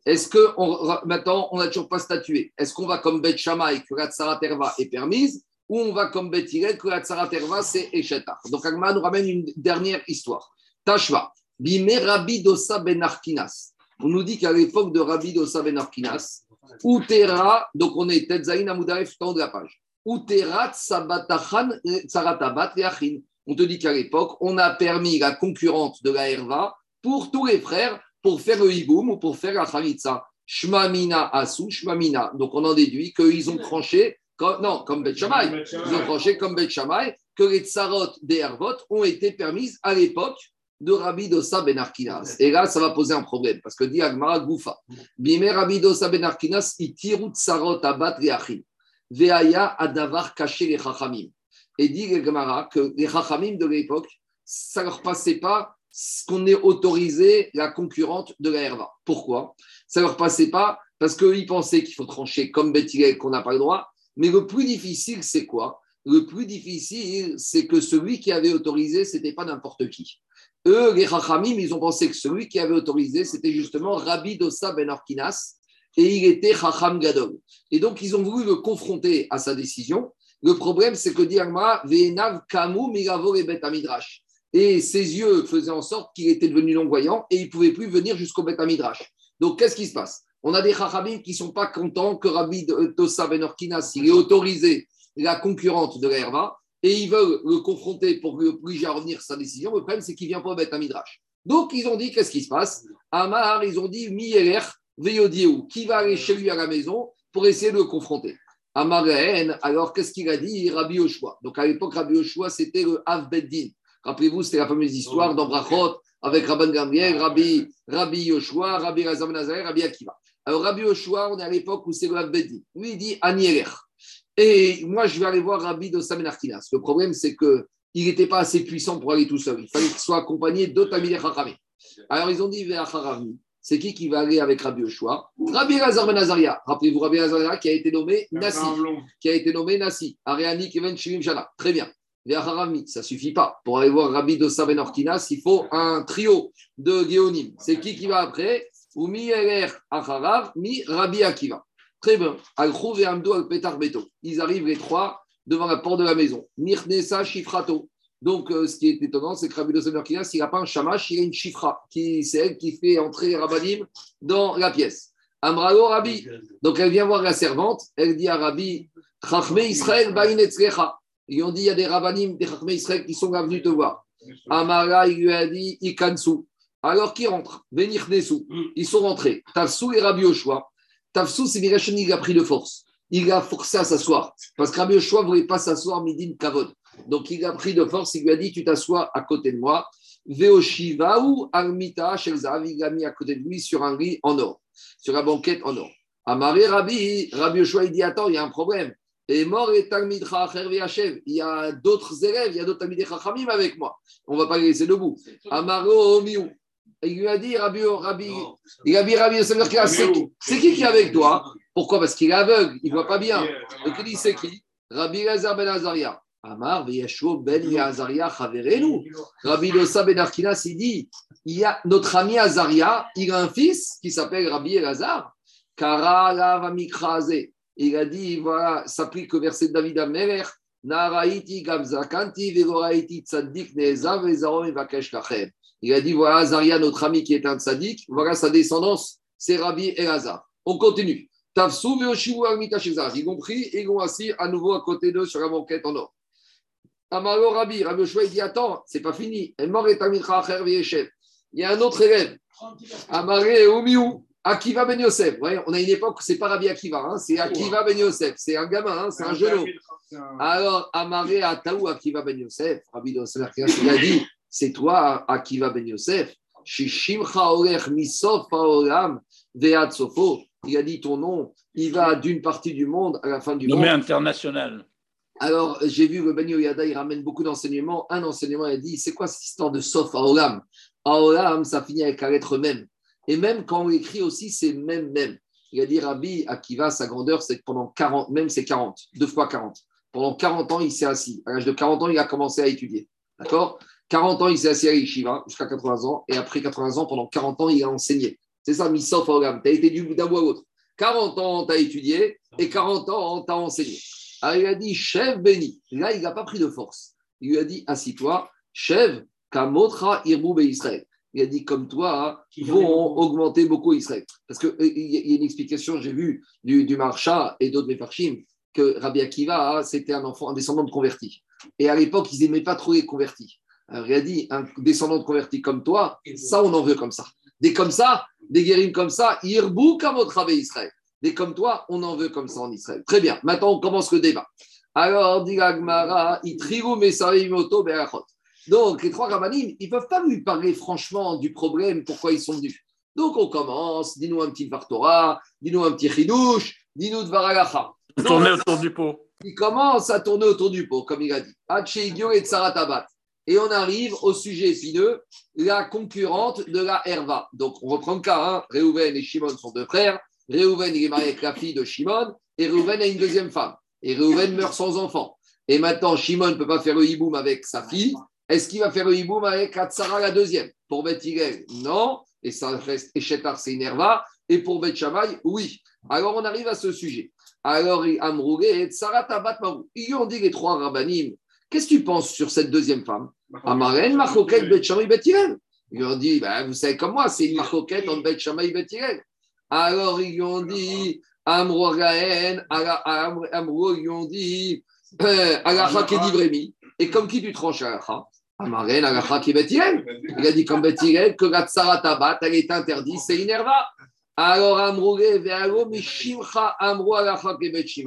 Est-ce que on, maintenant, on n'a toujours pas statué? Est-ce qu'on va comme Beth Shammai que la Tsara Terva est permise ou on va comme Beth Hillel que la Tsara Terva c'est Eshetar Donc, Agma nous ramène une dernière histoire. Tashva. Bime Rabbi Dosa Ben Arkinas. On nous dit qu'à l'époque de Rabbi Dosa Ben Arkinas, Utera, donc on est Tetzaïn en haut de la page. Utera Tsabatachan Tsaratabat Leachin. On te dit qu'à l'époque, on a permis la concurrente de la Herva pour tous les frères, pour faire le hiboum ou pour faire la chalitza. Shmamina asu, shmamina. Donc on en déduit qu'ils ont tranché, comme, non, comme Bet Shammai. Ils ont tranché comme Bet Shammai que les tsarot des Hervot ont été permises à l'époque de Rabbi Dosa Ben Arkinas. Et là, ça va poser un problème, parce que dit Agmara Goufa, Bime Rabbi Dosa Ben Arkinas, itiru tsarot abat leachim, veaya adavar caché les chachamim. Et dit Agmara que les chachamim de l'époque, ça leur passait pas ce qu'on est autorisé la concurrente de la herva. Pourquoi? Ça leur passait pas parce qu'ils pensaient qu'il faut trancher comme Bethilel, qu'on n'a pas le droit. Mais le plus difficile, c'est quoi? Le plus difficile, c'est que celui qui avait autorisé, c'était pas n'importe qui. Eux, les Chachamim, ils ont pensé que celui qui avait autorisé, c'était justement Rabbi Dosa Ben Orkinas, et il était Chacham Gadol. Et donc, ils ont voulu le confronter à sa décision. Le problème, c'est que dit Agmara, Ve'enav Kamu Migavo et Bet. Et ses yeux faisaient en sorte qu'il était devenu non-voyant et il ne pouvait plus venir jusqu'au Bet Amidrash. Donc, qu'est-ce qui se passe? On a des Chachamim qui ne sont pas contents que Rabbi Dosa Ben Orkinas, ait autorisé la concurrente de l'Herva, et ils veulent le confronter pour l'obliger à revenir sa décision. Le problème, c'est qu'il vient pas mettre un midrash. Donc, ils ont dit, qu'est-ce qui se passe? Amar, ils ont dit, Mieler, qui va aller chez lui à la maison pour essayer de le confronter? Amar, alors qu'est-ce qu'il a dit? Rabbi Yoshua. Donc, à l'époque, Rabbi Yoshua, c'était le Av Beddin. Rappelez-vous, c'était la fameuse histoire dans Brachot avec Rabban Gamliel, Rabbi, Rabbi Yoshua, Rabbi Razam Nazaré, Rabbi Akiva. Alors, Rabbi Yoshua, on est à l'époque où c'est le Av Beddin. Lui, il dit Anieler. Et moi, je vais aller voir Rabbi Dossam Arkinas. Le problème, c'est qu'il n'était pas assez puissant pour aller tout seul. Il fallait qu'il soit accompagné d'autres amis Chachamim. Alors, ils ont dit vers c'est qui qui va aller avec Rabbi Yoshua? Rabbi Lazar Ben Azaria. Rappelez-vous, Rabbi Lazar qui a été nommé Nassi. Qui a été nommé Nassi. Ariani Kevin Shirim Shana. Très bien. Harami, ça ne suffit pas. Pour aller voir Rabbi Dossam Ben Arkinas, il faut un trio de Géonim. C'est qui qui va après? Umi Eler Acharav, Mi Rabbi Akiva. Très bien. Al-Khouv et Amdo al-Petar Beto. Ils arrivent les trois devant la porte de la maison. Nirnesa Shifrato. Donc, euh, ce qui est étonnant, c'est que Rabbi Dossam Kinas, il n'a pas un shamash, il a une chifra. C'est elle qui fait entrer Rabbanim dans la pièce. Amralo Rabbi. Donc, elle vient voir la servante. Elle dit à Rabbi, Chachme Israël Ba'inetzrecha. Ils ont dit, il y a des Rabbanim, des Chachme Israël qui sont venus te voir. Amara, il lui a dit, Ikansu. Alors, qui rentre? Venir. Ils sont rentrés. Tafsou et Rabbi Oshua. Tafsou, c'est Mirachani, il a pris de force. Il a forcé à s'asseoir. Parce que Rabbi Yoshua ne voulait pas s'asseoir Midin Kavod. Donc il a pris de force, il lui a dit Tu t'assois à côté de moi. Veoshiva ou Armita Shelzav, il l'a mis à côté de lui sur un lit en or, sur la banquette en or. Amaré Rabbi, Rabbi Yoshua, il dit Attends, il y a un problème. Et mort et Acher Il y a d'autres élèves, il y a d'autres Chachamim avec moi. On ne va pas les laisser debout. Amaro Omiou. Il lui a dit, Rabbi, Rabbi, il a dit, Rabbi, c'est qui qui est avec toi? Pourquoi? Parce qu'il est aveugle, il ne voit pas bien. Donc il dit, c'est qui? Rabbi Lazar ben Azaria. Amar, Veyashua ben Azaria, Chaverenu. Rabbi Losa ben Arkinas, il dit, il y a notre ami Azaria, il a un fils qui s'appelle Rabbi Elazar. Kara lava mikraze. Il a dit, voilà, s'applique au verset de David Ameler. Il a dit voilà, Azaria, notre ami qui est un tzaddik, voilà sa descendance, c'est Rabbi Elazar. On continue. Tafsou veoshivu shezar. Ils ont pris et ils ont assis à nouveau à côté d'eux sur la banquette en or. Amaro Rabbi, Rabbi Oshua, il dit attends, c'est pas fini. Il y a un autre élève. Amaré Omiou. Akiva Ben Yosef. Ouais, on a une époque où c'est pas Rabbi Akiva, hein, c'est Akiva Ben Yosef. C'est un gamin, hein, c'est un genou. Alors, Amaré Ataou Akiva Ben Yosef. Rabbi Yosef, il a dit c'est toi, Akiva Ben Yosef. Shishimcha Orech Misof Haolam Veat Sofo. Il a dit ton nom, il va d'une partie du monde à la fin du Nommé monde. international. Alors, j'ai vu que Ben Yoyada, il ramène beaucoup d'enseignements. Un enseignement, il a dit c'est quoi cette histoire de Sof Haolam Haolam, ça finit avec la lettre même. Et même quand on écrit aussi, c'est même, même. Il a dit Rabbi Akiva, sa grandeur, c'est que pendant 40, même c'est 40, deux fois 40. Pendant 40 ans, il s'est assis. À l'âge de 40 ans, il a commencé à étudier. D'accord? 40 ans, il s'est assis à Yeshiva jusqu'à 80 ans. Et après 80 ans, pendant 40 ans, il a enseigné. C'est ça, Misof Haolam. Tu as été du d'un bout à l'autre. 40 ans, tu as étudié et 40 ans, tu as enseigné. Alors, il a dit, chef béni. Là, il n'a pas pris de force. Il lui a dit, assis-toi, chef, kamotra irboube Israël. Il a dit, comme toi, vont augmenter beaucoup Israël. Parce qu'il y a une explication, j'ai vu, du, du Marcha et d'autres Mefarchim, que Rabbi Akiva, c'était un enfant, un descendant de converti. Et à l'époque, ils n'aimaient pas trop les convertis. Alors, il a dit, un descendant de converti comme toi, ça, on en veut comme ça. Des comme ça, des guérims comme ça, Irbou Kamot Israël. Des comme toi, on en veut comme ça en Israël. Très bien. Maintenant, on commence le débat. Alors, dit Agmara, Itrigu Mesaimoto Berachot. Donc, les trois rabbinim, ils ne peuvent pas lui parler franchement du problème, pourquoi ils sont venus. Donc, on commence, dis-nous un petit Vartora, dis-nous un petit Chidouche, dis-nous de Varagacha. Tourner autour du pot. Il commence à tourner autour du pot, comme il a dit. Hachegio et Tsaratabat. Et on arrive au sujet épineux, la concurrente de la Herva. Donc, on reprend le cas. Hein. Réhouven et Shimon sont deux frères. Réhouven, est marié avec la fille de Shimon. Et Réhouven a une deuxième femme. Et Réhouven meurt sans enfant. Et maintenant, Shimon ne peut pas faire le hiboum avec sa fille. Est-ce qu'il va faire le hiboum avec Hatzara, la deuxième? Pour Hillel, non. Et ça reste Echetar, c'est une Herva. Et pour Beth Shammai, oui. Alors, on arrive à ce sujet. Alors, Amroué et Tsara Tabat Marou. Ils lui ont dit les trois rabbinim, qu'est-ce que tu penses sur cette deuxième femme? Amaren, Machoket, Bet Shammai, Bet. Ils lui ont dit, ben, vous savez comme moi, c'est une Machoket entre Bet Shammai et Bet. Alors, ils lui ont dit, Amro Gaen, Amro, ils lui ont dit, euh, Vrémi. Et comme qui tu tranches Amaren, Agacha qui. Il a dit comme Bet Hillel que la Tsara Tabat, elle est interdite, c'est une herva. Alors, Amroué, Véalo, Mishimcha, Amro, Agacha qui.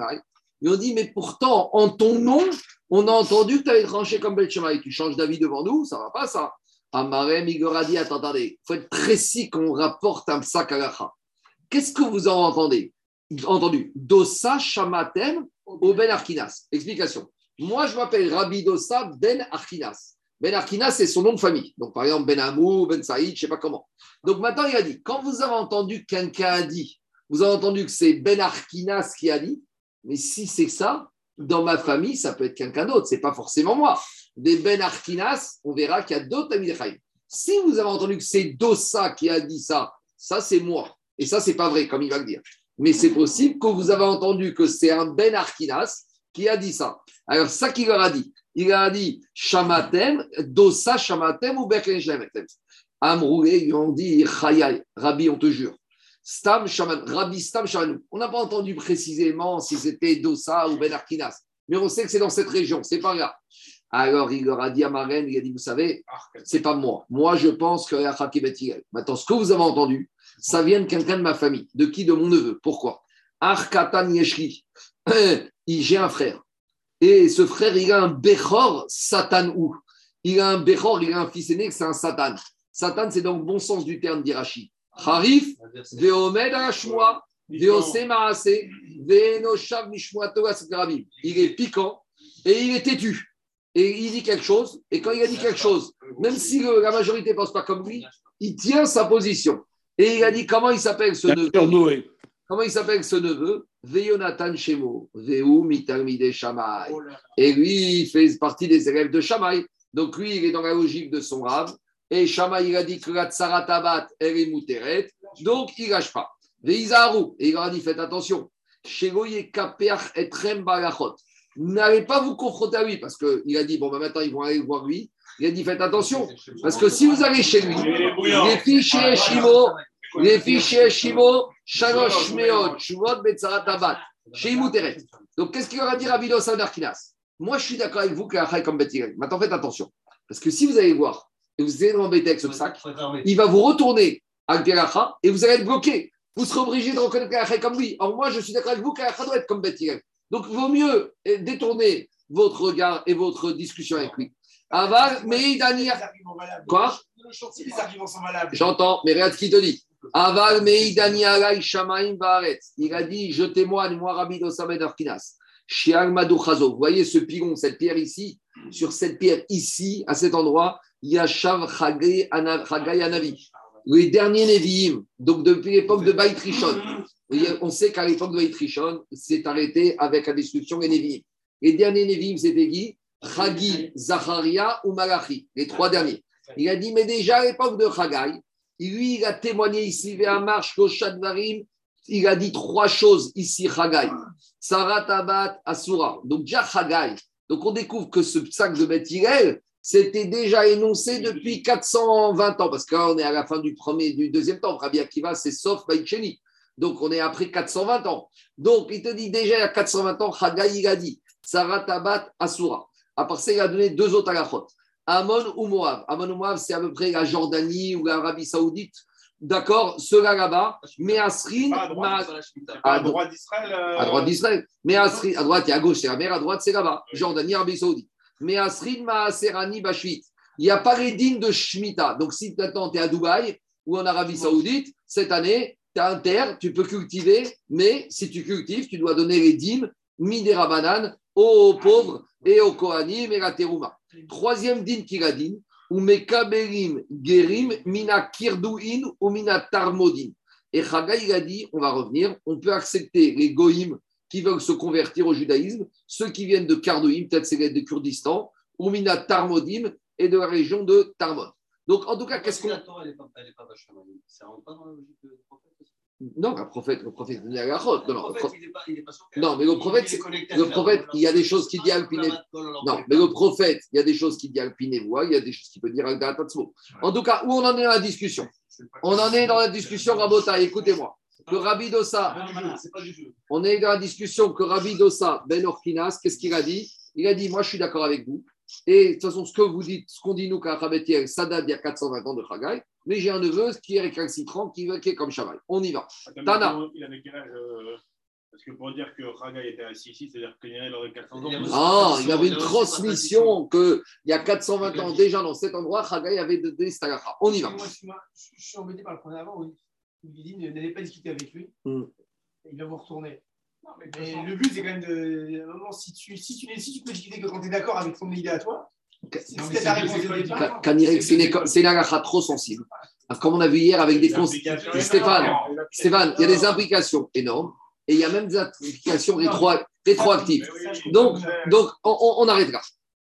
Ils ont dit, mais pourtant, en ton nom, on a entendu que tu avais tranché comme Bet Shimai. Tu changes d'avis devant nous, ça ne va pas ça. Amarem, Igor a dit, attends, attendez, il faut être précis quand on rapporte un sac Agacha. Qu'est-ce que vous en entendez? Entendu. Dosa Shamatem au Ben Arkinas. Explication. Moi, je m'appelle Rabbi Dosa Ben Arkinas. Ben Arkinas, c'est son nom de famille. Donc, par exemple, Ben Amou, Ben Saïd, je ne sais pas comment. Donc, maintenant, il a dit quand vous avez entendu que quelqu'un a dit, vous avez entendu que c'est Ben Arkinas qui a dit, mais si c'est ça, dans ma famille, ça peut être quelqu'un d'autre. Ce n'est pas forcément moi. Des Ben Arkinas, on verra qu'il y a d'autres amis de Chaim. Si vous avez entendu que c'est Dosa qui a dit ça, ça, c'est moi. Et ça, c'est pas vrai, comme il va le dire. Mais c'est possible que vous avez entendu que c'est un Ben Arkinas qui a dit ça. Alors, ça qu'il leur a dit, il a dit Shamatem, Dosa Shamatem ou Shamatem? Amroué, ils ont dit Rabbi, on te jure. Stam Shaman, Rabbi Stam Shaman. On n'a pas entendu précisément si c'était Dosa ou Ben Arkinas, mais on sait que c'est dans cette région, c'est pas grave. Alors, il leur a dit à Maren, il a dit Vous savez, c'est pas moi. Moi, je pense que Maintenant, ce que vous avez entendu, ça vient de quelqu'un de ma famille. De qui? De mon neveu. Pourquoi? Arkatan Yeshli. [clears throat] J'ai un frère. Et ce frère, il a un Bechor Satan ou? Il a un Bechor, il a un fils aîné, c'est un Satan. Satan, c'est dans le bon sens du terme d'Irachi. Harif, Veomed Ashmoa, Veose Maase, Venoshav Mishmoato Askarabim. Il est piquant et il est têtu. Et il dit quelque chose, et quand il a dit quelque chose, même si le- la majorité ne pense pas comme lui, il tient sa position. Et il a dit comment il s'appelle ce neveu? Comment il s'appelle ce neveu? Veyonatan Shemo, Veu Mitalmide Shamai. Oh. Et lui, il fait partie des élèves de Shamaï. Donc lui, il est dans la logique de son rave. Et Shamaï, il a dit que la tsaratabat, elle est mouteret. Donc il lâche pas. Veizaru. Et il leur a dit, faites attention. Shegoye kapeach etrem balachot. N'allez pas vous confronter à lui. Parce qu'il a dit, bon, ben, maintenant, ils vont aller voir lui. Il a dit, faites attention. Parce que si vous allez chez lui, les chez Shimo, les chez Shimo, Shalosh Meot, Shuvot Betzaratabat, chez Imuteret. Donc, qu'est-ce qu'il leur a dit Rabbi Dosan Arkinas Moi, je suis d'accord avec vous que la comme Bethilel. Maintenant, faites attention. Parce que si vous allez voir et vous allez l'embêter avec ce sac, il va vous retourner à Geracha et vous allez être bloqué. Vous serez obligé de reconnaître la comme lui. Or, moi, je suis d'accord avec vous que la doit être comme Bethilel. Donc, il vaut mieux détourner votre regard et votre discussion avec lui. Aval, mais Daniel. Quoi? J'entends, mais regarde ce qu'il te dit. Aval. Il a dit Je témoigne, moi, Rabbi Dosamed Arkinas. Vous voyez ce pilon, cette pierre ici Sur cette pierre ici, à cet endroit, il y a Shav Anavi. Les derniers Nevi'im, donc depuis l'époque de Baït Rishon. Et On sait qu'à l'époque de Baït Rishon, c'est arrêté avec la destruction des Nevi'im. Les derniers Nevi'im, c'était qui? Chagi, Zacharia ou Malachi. Les trois derniers. Il a dit, mais déjà à l'époque de Chagai, lui, il a témoigné ici, vers Marche, Varim, il a dit trois choses ici, Chagai. Saratabat, Asura. Donc, déjà Chagai. Donc, on découvre que ce sac de Beth c'était déjà énoncé depuis 420 ans, parce que là, on est à la fin du premier, du deuxième temps. Rabbi Akiva, c'est sauf Baïcheni. Donc, on est après 420 ans. Donc, il te dit déjà, il y a 420 ans, Chagai, il a dit Saratabat, Asura. À part ça, il a donné deux autres alakhot. Amon ou Moab. Amon ou Moab, c'est à peu près la Jordanie ou l'Arabie Saoudite d'accord, cela là-bas, mais Asrin, à droite. Ma- À à, droite d'Israël. euh, à droite d'Israël. Mais Asrin, à droite et à gauche, c'est la mer, à droite, c'est là-bas, Jordanie, Arabie Saoudite. Mais Asrin, Maaserani, Bashvit. Il n'y a pas les dînes de Shemitah. Donc, si maintenant tu es à Dubaï ou en Arabie Saoudite, cette année, tu as un terre, tu peux cultiver, mais si tu cultives, tu dois donner les dîmes, midera banane, aux pauvres et aux Kohanim et la terouma. Troisième dîne qu'il a dit, ou mekaberim gerim mina kirdouin ou mina tarmodin. Et Chaga, il a dit, on va revenir, on peut accepter les goïms qui veulent se convertir au judaïsme, ceux qui viennent de Kardouim, peut-être c'est de Kurdistan, ou mina tarmodim et de la région de Tarmod. Donc, en tout cas, qu'est-ce qu'on. Non, le prophète, le prophète, il a. Non, prophète, il il est pas mais le prophète, il le prophète, il y a des choses qu'il dit à Alpiné. Non, mais le prophète, il y a des choses qu'il dit Alpinévois, il y a des choses qu'il peut dire al Gatatzmo. En tout cas, où on en est dans la discussion On en est dans la discussion, Rabota, écoutez-moi. Que Rabbi Dossa, on est dans la discussion que Rabbi Dossa, Ben Orkinas, qu'est-ce qu'il a dit? Il a dit Moi, je suis d'accord avec vous. Et de toute façon, ce que vous dites, ce qu'on dit nous, qu'à Rabetiel, ça date d'il y a 420 ans de Chagai. Mais j'ai un neveu qui est récalcitrant, qui, qui est comme Chavaï. On y va. Attends, Tana. mais Il avait quel âge euh, Parce que pour dire que Raga était assis ici, c'est-à-dire qu'il aurait 400 ans. Il y a- Ah, il y avait une Il y a aussi transmission qu'il y a 420 ans, déjà dans cet endroit, Chagai avait de- des Stagacha. On y va. Moi, je je suis embêté par le point d'avant où il dit n'allez pas discuter avec lui. Mm. Il va vous retourner. Mais le but, c'est quand même de. à un moment, si tu, si tu, si tu peux discuter que quand tu es d'accord avec ton idée à toi, c'est Non, c'est- c'est c'est c'est agacha trop sensible. Comme on a vu hier avec des. Stéphane, Stéphane, il y a des implications énormes et il y a même des implications rétro- rétroactives. Donc, donc on, on- on arrête là.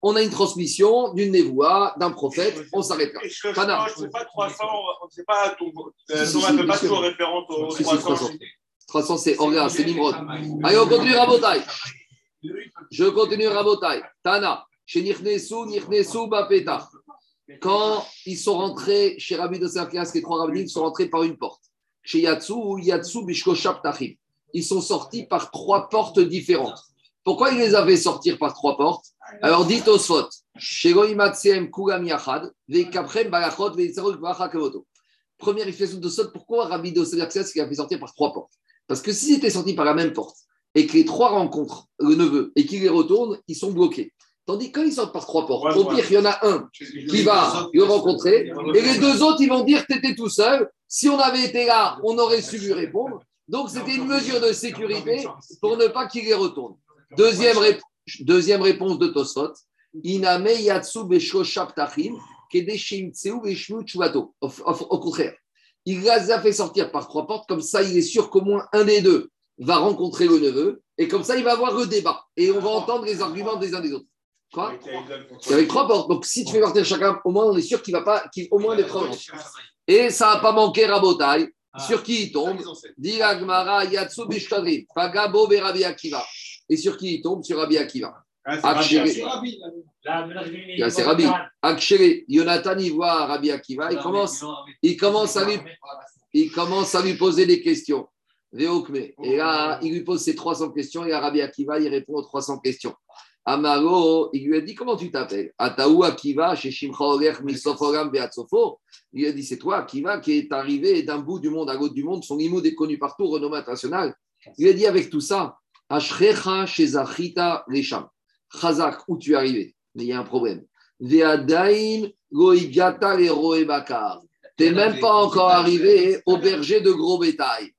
On a une transmission d'une névoie, d'un prophète, on s'arrête là. Tana. ne sais pas 300, c'est pas ton. euh, Si, fait pas toujours si. référence aux Si, si, 300. 300. 300, c'est Orga, c'est Nimrod. Allez, on continue Rabotai. Je continue Rabotai. Tana, chez Nirnesu, Nirnesu, Bapeta. Quand ils sont rentrés chez Rabbi de Sarkias, les trois rabbins, ils sont rentrés par une porte. Chez Yatsu, Yatsu, Bishkoshap. Ils sont sortis par trois portes différentes. Pourquoi ils les avaient sortir par trois portes? Alors, dites aux Bachakevoto. Première explication de Sot, pourquoi Rabbi de Sarkias, il a fait sortir par trois portes? Parce que s'ils étaient sortis par la même porte et que les trois rencontrent le neveu et qu'ils les retournent, ils sont bloqués. Tandis que quand ils sortent par trois portes, Ouais, au ouais. pire, il y en a un qui va le rencontrer et les deux autres, ils vont dire tu étais tout seul. Si on avait été là, on aurait su lui répondre. Donc, c'était une mesure de sécurité pour ne pas qu'il les retourne. Deuxième, rép- deuxième réponse de Tosfot Iname Yatsu au contraire, il les a fait sortir par trois portes, comme ça, il est sûr qu'au moins un des deux va rencontrer le neveu, et comme ça, il va avoir le débat, et on va entendre les arguments des uns des autres. Quoi C'est avec trois portes. Donc, si tu fais partir chacun, au moins, on est sûr qu'il va pas, qu'il au moins des trois Et ça n'a pas manqué Rabotai. Sur qui il tombe Dit Agmara Yatsu Bishtadri, Pagabo Berabi Akiva. Et sur qui il tombe Sur Rabbi Akiva. Ah, c'est. Rabbi. Là, C'est Rabbi. Akshiri. Jonathan, il voit Rabbi Akiva. Il commence, il commence à lui il commence à lui poser des questions. Veokme. Et là, il lui pose ses 300 questions et à Rabbi Akiva, il répond aux 300 questions. Amaro, il lui a dit Comment tu t'appelles? Ataou Akiva, chez. Il lui a dit C'est toi, Akiva, qui est arrivé d'un bout du monde à l'autre du monde. Son limoud est connu partout, renommé international. Il lui a dit Avec tout ça, Ashrecha, Shezachita, Resham. Chazak, où tu es arrivé? Mais il y a un problème. Veadaim, Goigata, Roebakar. Tu n'es même pas encore arrivé au berger de gros bétail.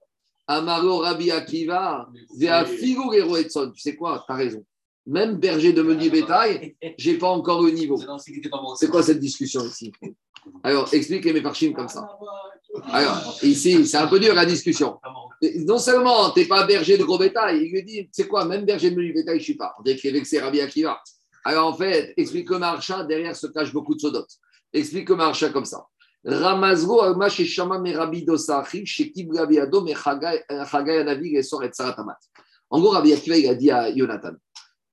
Amaro Rabbi Akiva, Roetson. Tu sais quoi? Tu as raison. Même berger de menu bétail, [laughs] j'ai pas encore le niveau. C'est quoi cette discussion ici [laughs] Alors, expliquez mes parchim comme ça. Alors, ici, c'est un peu dur la discussion. Non seulement tu n'es pas berger de gros bétail, il lui dit, c'est quoi, même berger de menu bétail, je ne suis pas. Dès qu'il est vexé, Rabbi Akiva. Alors en fait, explique le marcha, derrière se cache beaucoup de sodotes. Explique le marcha comme ça. Ramazgo, Alma, chez Shama, Merabi, chez Kibra, Biado, Mechagai, Anavi, et Soret, Saratamat. En gros, Rabbi Akiva, il a dit à Jonathan,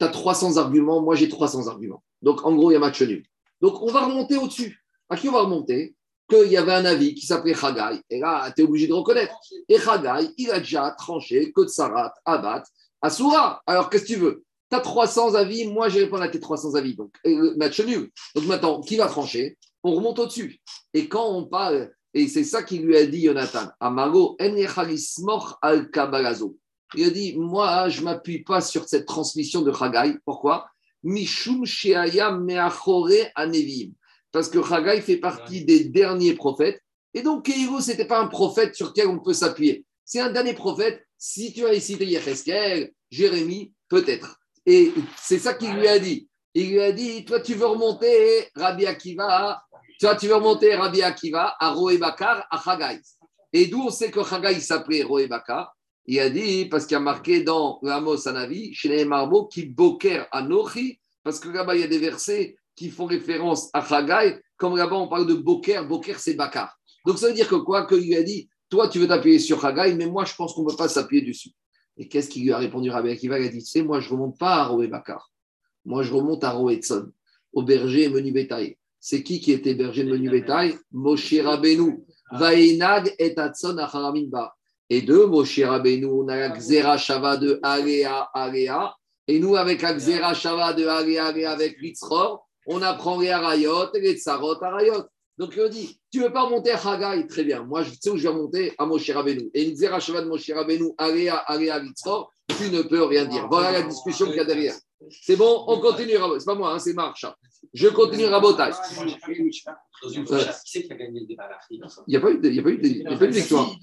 tu as 300 arguments, moi j'ai 300 arguments. Donc en gros, il y a match nul. Donc on va remonter au-dessus. À qui on va remonter? Qu'il y avait un avis qui s'appelait Chagai. Et là, tu es obligé de reconnaître. Et Chagai, il a déjà tranché que de Sarat, Abat, Asura. Alors qu'est-ce que tu veux? Tu as 300 avis, moi j'ai répondu à tes 300 avis. Donc match nul. Donc maintenant, qui va trancher? On remonte au-dessus. Et quand on parle Et c'est ça qu'il lui a dit, Jonathan. Amago, al. Il a dit, moi, je ne m'appuie pas sur cette transmission de Chagai. Pourquoi? Mishum sheaya meachore anevim. Parce que Chagai fait partie des derniers prophètes. Et donc, Kéhiro, ce n'était pas un prophète sur lequel on peut s'appuyer. C'est un dernier prophète. Si tu as cité Yecheskel, Jérémie, peut-être. Et c'est ça qu'il lui a dit. Il lui a dit, toi, tu veux remonter Rabbi Akiva, toi, tu veux remonter Rabbi Akiva à Roé Bakar, à Chagai. Et d'où on sait que Chagai s'appelait Roé Bakar? Il a dit, parce qu'il y a marqué dans Amos Anavi, chez Marmots, qui boker Anochi, parce que là-bas, il y a des versets qui font référence à Chagai, comme là-bas, on parle de boker, boker, c'est Bakar. Donc, ça veut dire que quoi Qu'il lui a dit, toi, tu veux t'appuyer sur Chagai, mais moi, je pense qu'on ne peut pas s'appuyer dessus. Et qu'est-ce qu'il lui a répondu Rabbi Akiva? Il a dit, tu sais, moi, je ne remonte pas à Roé Bakar. Moi, je remonte à Roetson, au berger menu bétail. C'est qui qui était berger menu bétail Moshe Rabbeinu. Vaenag et Atson Acharamimba. Et deux, Moshe Rabbeinu, on a la Xera Shava de Alea Alea. Et nous, avec la Xera Shava de Alea Alea avec Litzror, on apprend les Arayot et les Tsarot Arayot. Donc, il dit, tu ne veux pas monter à Hagaï Très bien. Moi, je sais où je vais monter à Moshe Rabbeinu. Et une Xera Shava de Moshe Rabbeinu, Alea Alea Litzror, tu ne peux rien dire. Voilà la discussion qu'il y a derrière. C'est bon, on continue. C'est pas moi, hein, c'est Marcha. Je continue Rabotage. Dans une fois, qui c'est qui a gagné le débat à la fin Il n'y a pas eu de, il y a pas eu de, il y a pas eu de victoire. Y.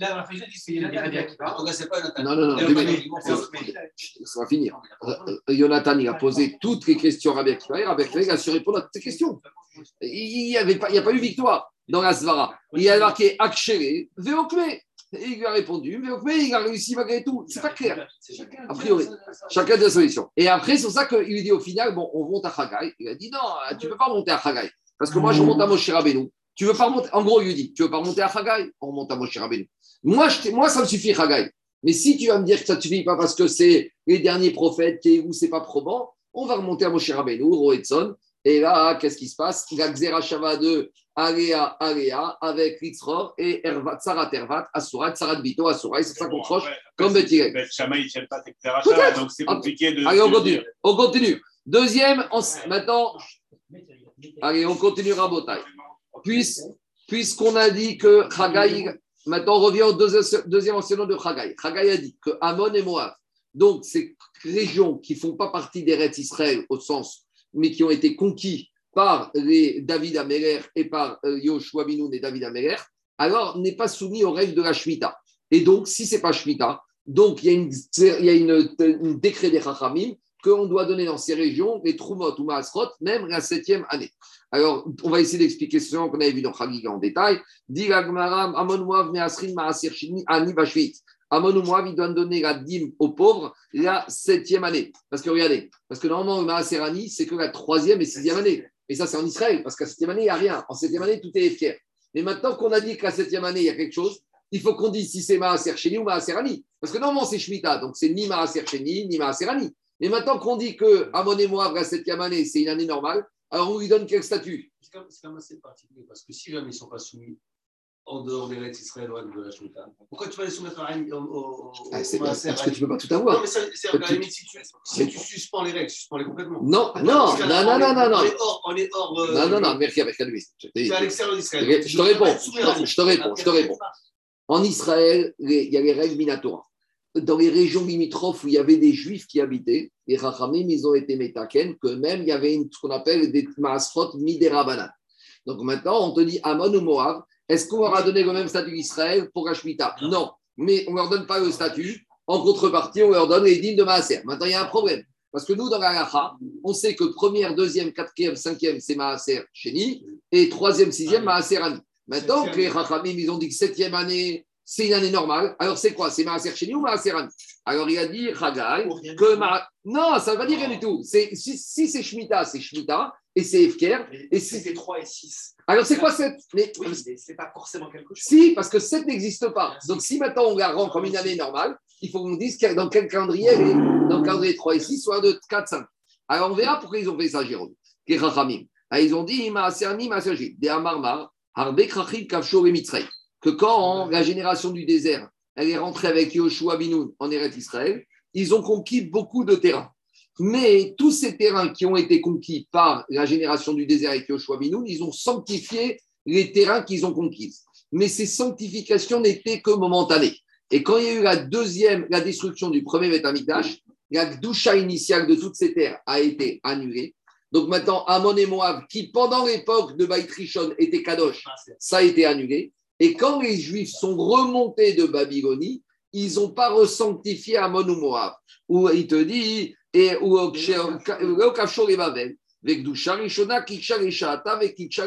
Non, non, non. Il y a deux pas minutes. de- Ça va finir. Euh, euh, Jonathan, il a posé toutes les questions à Rabbi Akiva. et Rabbi Akiva, il a su répondre à toutes ces questions. Il n'y y a pas eu victoire dans la Svara. Il a marqué Akshele, Veokme. Et il lui a répondu, Veokme, il a réussi malgré tout. C'est pas clair. A priori. Chacun de sa solution. Et après, c'est pour ça qu'il lui dit au final, bon, on monte à Chagai. Il a dit, non, tu ne peux pas monter à Chagai. Parce que moi, je monte à Moshe Rabbeinu. Tu veux pas remonter En gros, il lui dit, tu veux pas remonter à Chagai On monte à Moshe Rabbeinu. Moi, je moi, ça me suffit, Chagai. Mais si tu vas me dire que ça ne suffit pas parce que c'est les derniers prophètes ou c'est pas probant, on va remonter à Moshe Rabbeinu, Roetson. Et là, qu'est-ce qui se passe? Il a Xera Shava de Alea, Alea, avec Litzror et Ervat, Sarat Ervat, Asurat, Sarat Bito, Asurat. C'est ça qu'on croche comme. Beth Shammai, il tienne pas Peut-être. donc c'est compliqué de. Allez, on continue. On continue. Deuxième, on maintenant, allez, on continue Rabotai. Puis- Puisqu'on a dit que Chagai, maintenant on revient au deuxième, deuxième enseignement de Chagai. Chagai a dit que Amon et Moab, donc ces régions qui ne font pas partie des Rêtes Israël au sens, mais qui ont été conquis par les David Améler et par euh, Yoshua Binoun et David Améler, alors n'est pas soumis aux règles de la Shemitah. Et donc, si ce n'est pas Shemitah, donc il y a, une, décret des Chachamim qu'on doit donner dans ces régions, les Trumot ou Maasrot, même la septième année. Alors, on va essayer d'expliquer ce qu'on avait vu dans Chagiga en détail. Amon Bashvit. Amon ou Moav, il doit donner la dîme aux pauvres la septième année. Parce que regardez, parce que normalement, le Maaser Ani, c'est que la troisième et sixième année. Et ça, c'est en Israël, parce qu'à septième année, il n'y a rien. En septième année, tout est fier. Mais maintenant qu'on a dit qu'à septième année, il y a quelque chose, il faut qu'on dise si c'est Maaser ou Maaser Ani. Parce que normalement, c'est Shemitah, donc c'est ni Maaser ni Maaser Ani. Mais maintenant qu'on dit que Amon et Moav, la septième année, c'est une année normale, alors on lui donne quel statut? C'est quand même assez particulier parce que si jamais ils ne sont pas soumis en dehors des règles israéloises de la Shemitah, pourquoi tu vas les soumettre à au, Ah, c'est Parce que tu ne peux pas tout Non, avoir. mais c'est c'est à la limite, si tu, si tu suspends les règles, suspends-les complètement. Non, non, non, non, on non, non, non. On est hors. Euh, Non, non, non, merci avec lui. C'est à l'extérieur d'Israël. Je te réponds, je te- réponds, je te réponds. En Israël, il y a les règles Minatora. Dans les régions limitrophes où il y avait des juifs qui habitaient, les Rachamim, ils ont été métaken, que même il y avait une- ce qu'on appelle des Maasrot Miderabanan. Donc maintenant, on te dit Amon ou Moab, est-ce qu'on leur a donné le même statut d'Israël pour la Shemitah? Non. Mais on ne leur donne pas le statut. En contrepartie, on leur donne les dîmes de Maaser. Maintenant, il y a un problème. Parce que nous, dans la Halacha, on sait que première, deuxième, quatrième, cinquième, c'est Maaser Sheni, et troisième, sixième, Maaser Ani. Maintenant que les Rachamim, ils ont dit que septième année, c'est une année normale, alors c'est quoi? C'est Maaser Sheni ou Maaser Alors il a dit, Chagai, que Ma- Non, ça ne veut pas dire rien du tout. C'est- Si, si c'est Shemitah, c'est Shemitah, et c'est Efker. Et si- c'était 3 et 6. Alors c'est quoi cette mais, Oui, mais c'est pas forcément quelque chose. Si, parce que 7 n'existe pas. Donc si maintenant on la rend comme une année normale, il faut qu'on dise dans quel calendrier elle est. Dans le calendrier 3 et 6, soit de 4, 5. Alors on verra pourquoi ils ont fait ça, Jérôme. Les Chachamim. Ah, Ils ont dit, Maaserni, Maaserji, des Amarmar, Harbe Krachim, Kavsho et Mitzrei. Que quand la génération du désert, elle est rentrée avec Yoshua Binoun en Eretz Israël, ils ont conquis beaucoup de terrains. Mais tous ces terrains qui ont été conquis par la génération du désert avec Yoshua Binoun, ils ont sanctifié les terrains qu'ils ont conquis. mais ces sanctifications n'étaient que momentanées. Et quand il y a eu la deuxième, la destruction du premier Beth Amikdash, la doucha initiale de toutes ces terres a été annulée. Donc maintenant, Amon et Moab, qui pendant l'époque de Baït Rishon étaient Kadosh, ça a été annulé. Et quand les Juifs sont remontés de Babylonie, ils n'ont pas resanctifié Amon ou Moab. Où il te dit, et où et Babel, avec Rishona, Kiksha Rishata, avec Kiksha.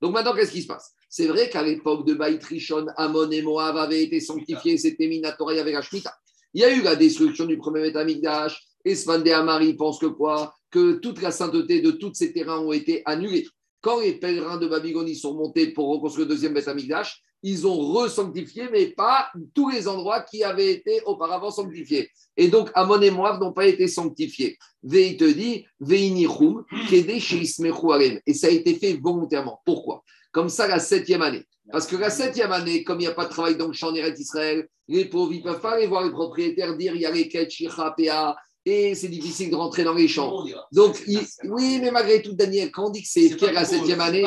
Donc maintenant, qu'est-ce qui se passe? C'est vrai qu'à l'époque de Baït Rishon, Amon et Moab avaient été sanctifiés, c'était Minatora avec la Shemitah. Il y a eu la destruction du premier Betamikdash, et Svande Amari pense que quoi? Que toute la sainteté de tous ces terrains ont été annulés. Quand les pèlerins de Babylonie sont montés pour reconstruire le deuxième Betamikdash, ils ont resanctifié, mais pas tous les endroits qui avaient été auparavant sanctifiés. Et donc, Amon et Moab n'ont pas été sanctifiés. Ve, te dit, Veinichum. Et ça a été fait volontairement. Pourquoi? Comme ça, la septième année. Parce que la septième année, comme il n'y a pas de travail dans le champ d'Israël, les pauvres, ne peuvent pas aller voir les propriétaires dire il y a les PA, et c'est difficile de rentrer dans les champs. Donc, il- oui, mais malgré tout, Daniel, quand on dit que c'est Pierre la septième année,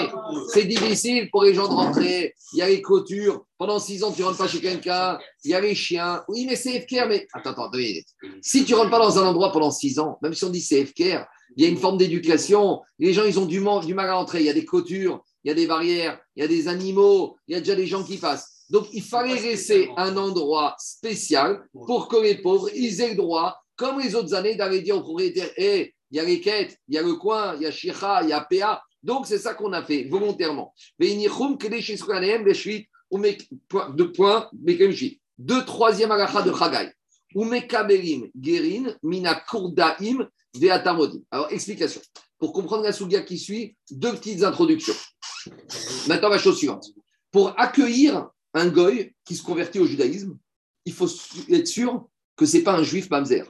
c'est difficile pour les gens de rentrer. Il y a les clôtures. Pendant six ans, tu ne rentres pas chez quelqu'un. Il y a les chiens. Oui, mais c'est FKR. Mais attends, attends, deux minutes. Si tu ne rentres pas dans un endroit pendant six ans, même si on dit c'est FKR, il y a une forme d'éducation. Les gens, ils ont du mal, du mal à entrer. Il y a des clôtures, il y a des barrières, il y a des animaux, il y a déjà des gens qui passent. Donc, il fallait laisser un endroit spécial pour que les pauvres, ils aient le droit, comme les autres années, d'aller dire aux propriétaires Hé, il y a les quêtes, il y a le coin, il y a Shira, il y a PA. Donc, c'est ça qu'on a fait volontairement. Deux troisième agacha de Chagai. Umekaberim, Gerin, Mina Kurdaim. Alors, explication. Pour comprendre la souga qui suit, deux petites introductions. Maintenant, la chose suivante. Pour accueillir un goy qui se convertit au judaïsme, il faut être sûr que ce n'est pas un juif mamzer.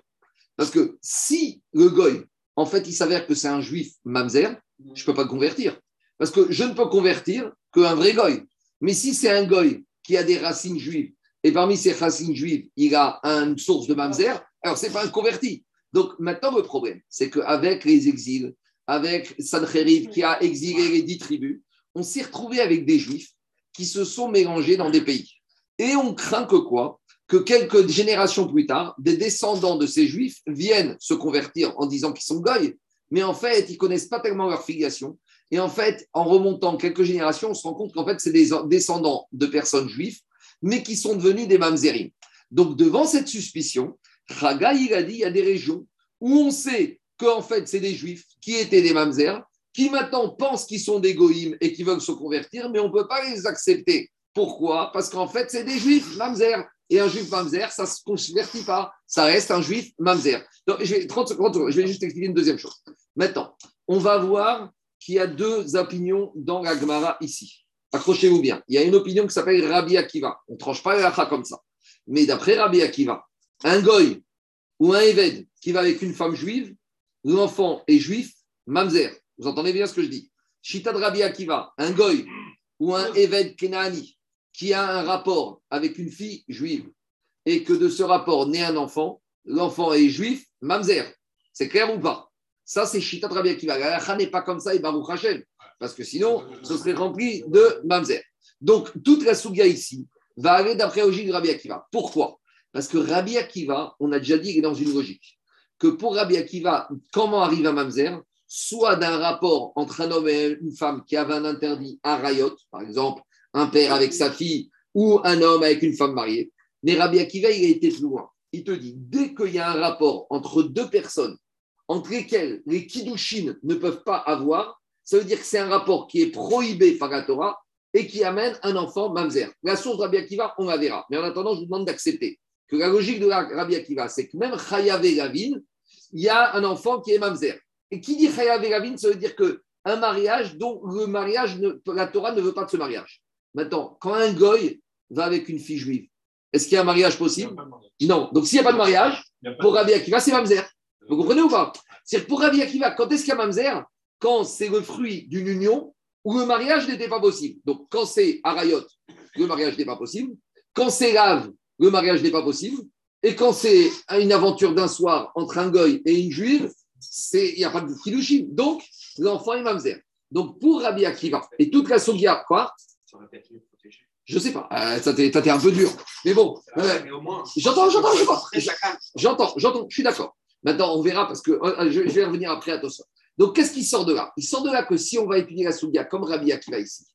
Parce que si le goy, en fait, il s'avère que c'est un juif mamzer, je ne peux pas le convertir. Parce que je ne peux convertir qu'un vrai goy. Mais si c'est un goy qui a des racines juives, et parmi ces racines juives, il a une source de mamzer, alors ce n'est pas un converti. Donc maintenant, le problème, c'est qu'avec les exils, avec Sancheriv qui a exilé les dix tribus, on s'est retrouvé avec des juifs qui se sont mélangés dans des pays. Et on craint que quoi? Que quelques générations plus tard, des descendants de ces juifs viennent se convertir en disant qu'ils sont goy, mais en fait, ils connaissent pas tellement leur filiation. Et en fait, en remontant quelques générations, on se rend compte qu'en fait, c'est des descendants de personnes juives, mais qui sont devenus des mamzerim. Donc, devant cette suspicion, Raga, il a dit, il y a des régions où on sait qu'en fait, c'est des juifs qui étaient des mamzers, qui maintenant pensent qu'ils sont des goïms et qui veulent se convertir, mais on ne peut pas les accepter. Pourquoi? Parce qu'en fait, c'est des juifs mamzer. Et un juif mamzer, ça ne se convertit pas. Ça reste un juif mamzer. Je vais, 30 secondes, je vais juste expliquer une deuxième chose. Maintenant, on va voir qu'il y a deux opinions dans la Gemara ici. Accrochez-vous bien. Il y a une opinion qui s'appelle Rabbi Akiva. On ne tranche pas halakha comme ça. Mais d'après Rabbi Akiva, un goy ou un éved qui va avec une femme juive, l'enfant est juif, mamzer. Vous entendez bien ce que je dis? Shita de Rabbi Akiva, un goy ou un éved Kenaani qui a un rapport avec une fille juive et que de ce rapport naît un enfant, l'enfant est juif, mamzer. C'est clair ou pas? Ça, c'est Shita de Rabbi Akiva. La n'est pas comme ça et Baruch Hashem. Parce que sinon, ce serait rempli de mamzer. Donc, toute la souga ici va aller d'après la logique de Rabbi Akiva. Pourquoi? Parce que Rabbi Akiva, on a déjà dit, il est dans une logique. Que pour Rabbi Akiva, comment arrive un mamzer? Soit d'un rapport entre un homme et une femme qui avait un interdit, un rayot, par exemple, un père avec sa fille, ou un homme avec une femme mariée. Mais Rabbi Akiva, il a été plus loin. Il te dit, dès qu'il y a un rapport entre deux personnes, entre lesquelles les kiddushin ne peuvent pas avoir, ça veut dire que c'est un rapport qui est prohibé par la Torah et qui amène un enfant mamzer. La source de Rabbi Akiva, on la verra. Mais en attendant, je vous demande d'accepter que la logique de la Rabbi Akiva, c'est que même Chayav et Gavin, il y a un enfant qui est mamzer. Et qui dit Chayav et Gavin, ça veut dire que un mariage dont le mariage, ne- la Torah ne veut pas de ce mariage. Maintenant, quand un goy va avec une fille juive, est-ce qu'il y a un mariage possible? Non. Donc s'il n'y a pas de mariage, pour Rabbi Akiva, c'est mamzer. Vous comprenez ou pas? C'est pour Rabbi Akiva, quand est-ce qu'il y a mamzer? Quand c'est le fruit d'une union où le mariage n'était pas possible. Donc quand c'est Arayot, le mariage n'est pas possible. Quand c'est Lave, le mariage n'est pas possible. Et quand c'est une aventure d'un soir entre un goy et une juive, il n'y a pas de kiddushin. Donc, l'enfant est mamzer. Donc, pour Rabbi Akiva, et toute la sogia, quoi Ça aurait peut-être mieux protégé. Je sais pas. Euh, ça t'est un peu dur. Mais bon, euh. J'entends, j'entends, j'entends. J'entends, j'entends, je suis d'accord. Maintenant, on verra parce que euh, je, je vais revenir après à tout ça. Donc, qu'est-ce qui sort de là? Il sort de là que si on va étudier la Souga comme Rabbi Akiva ici,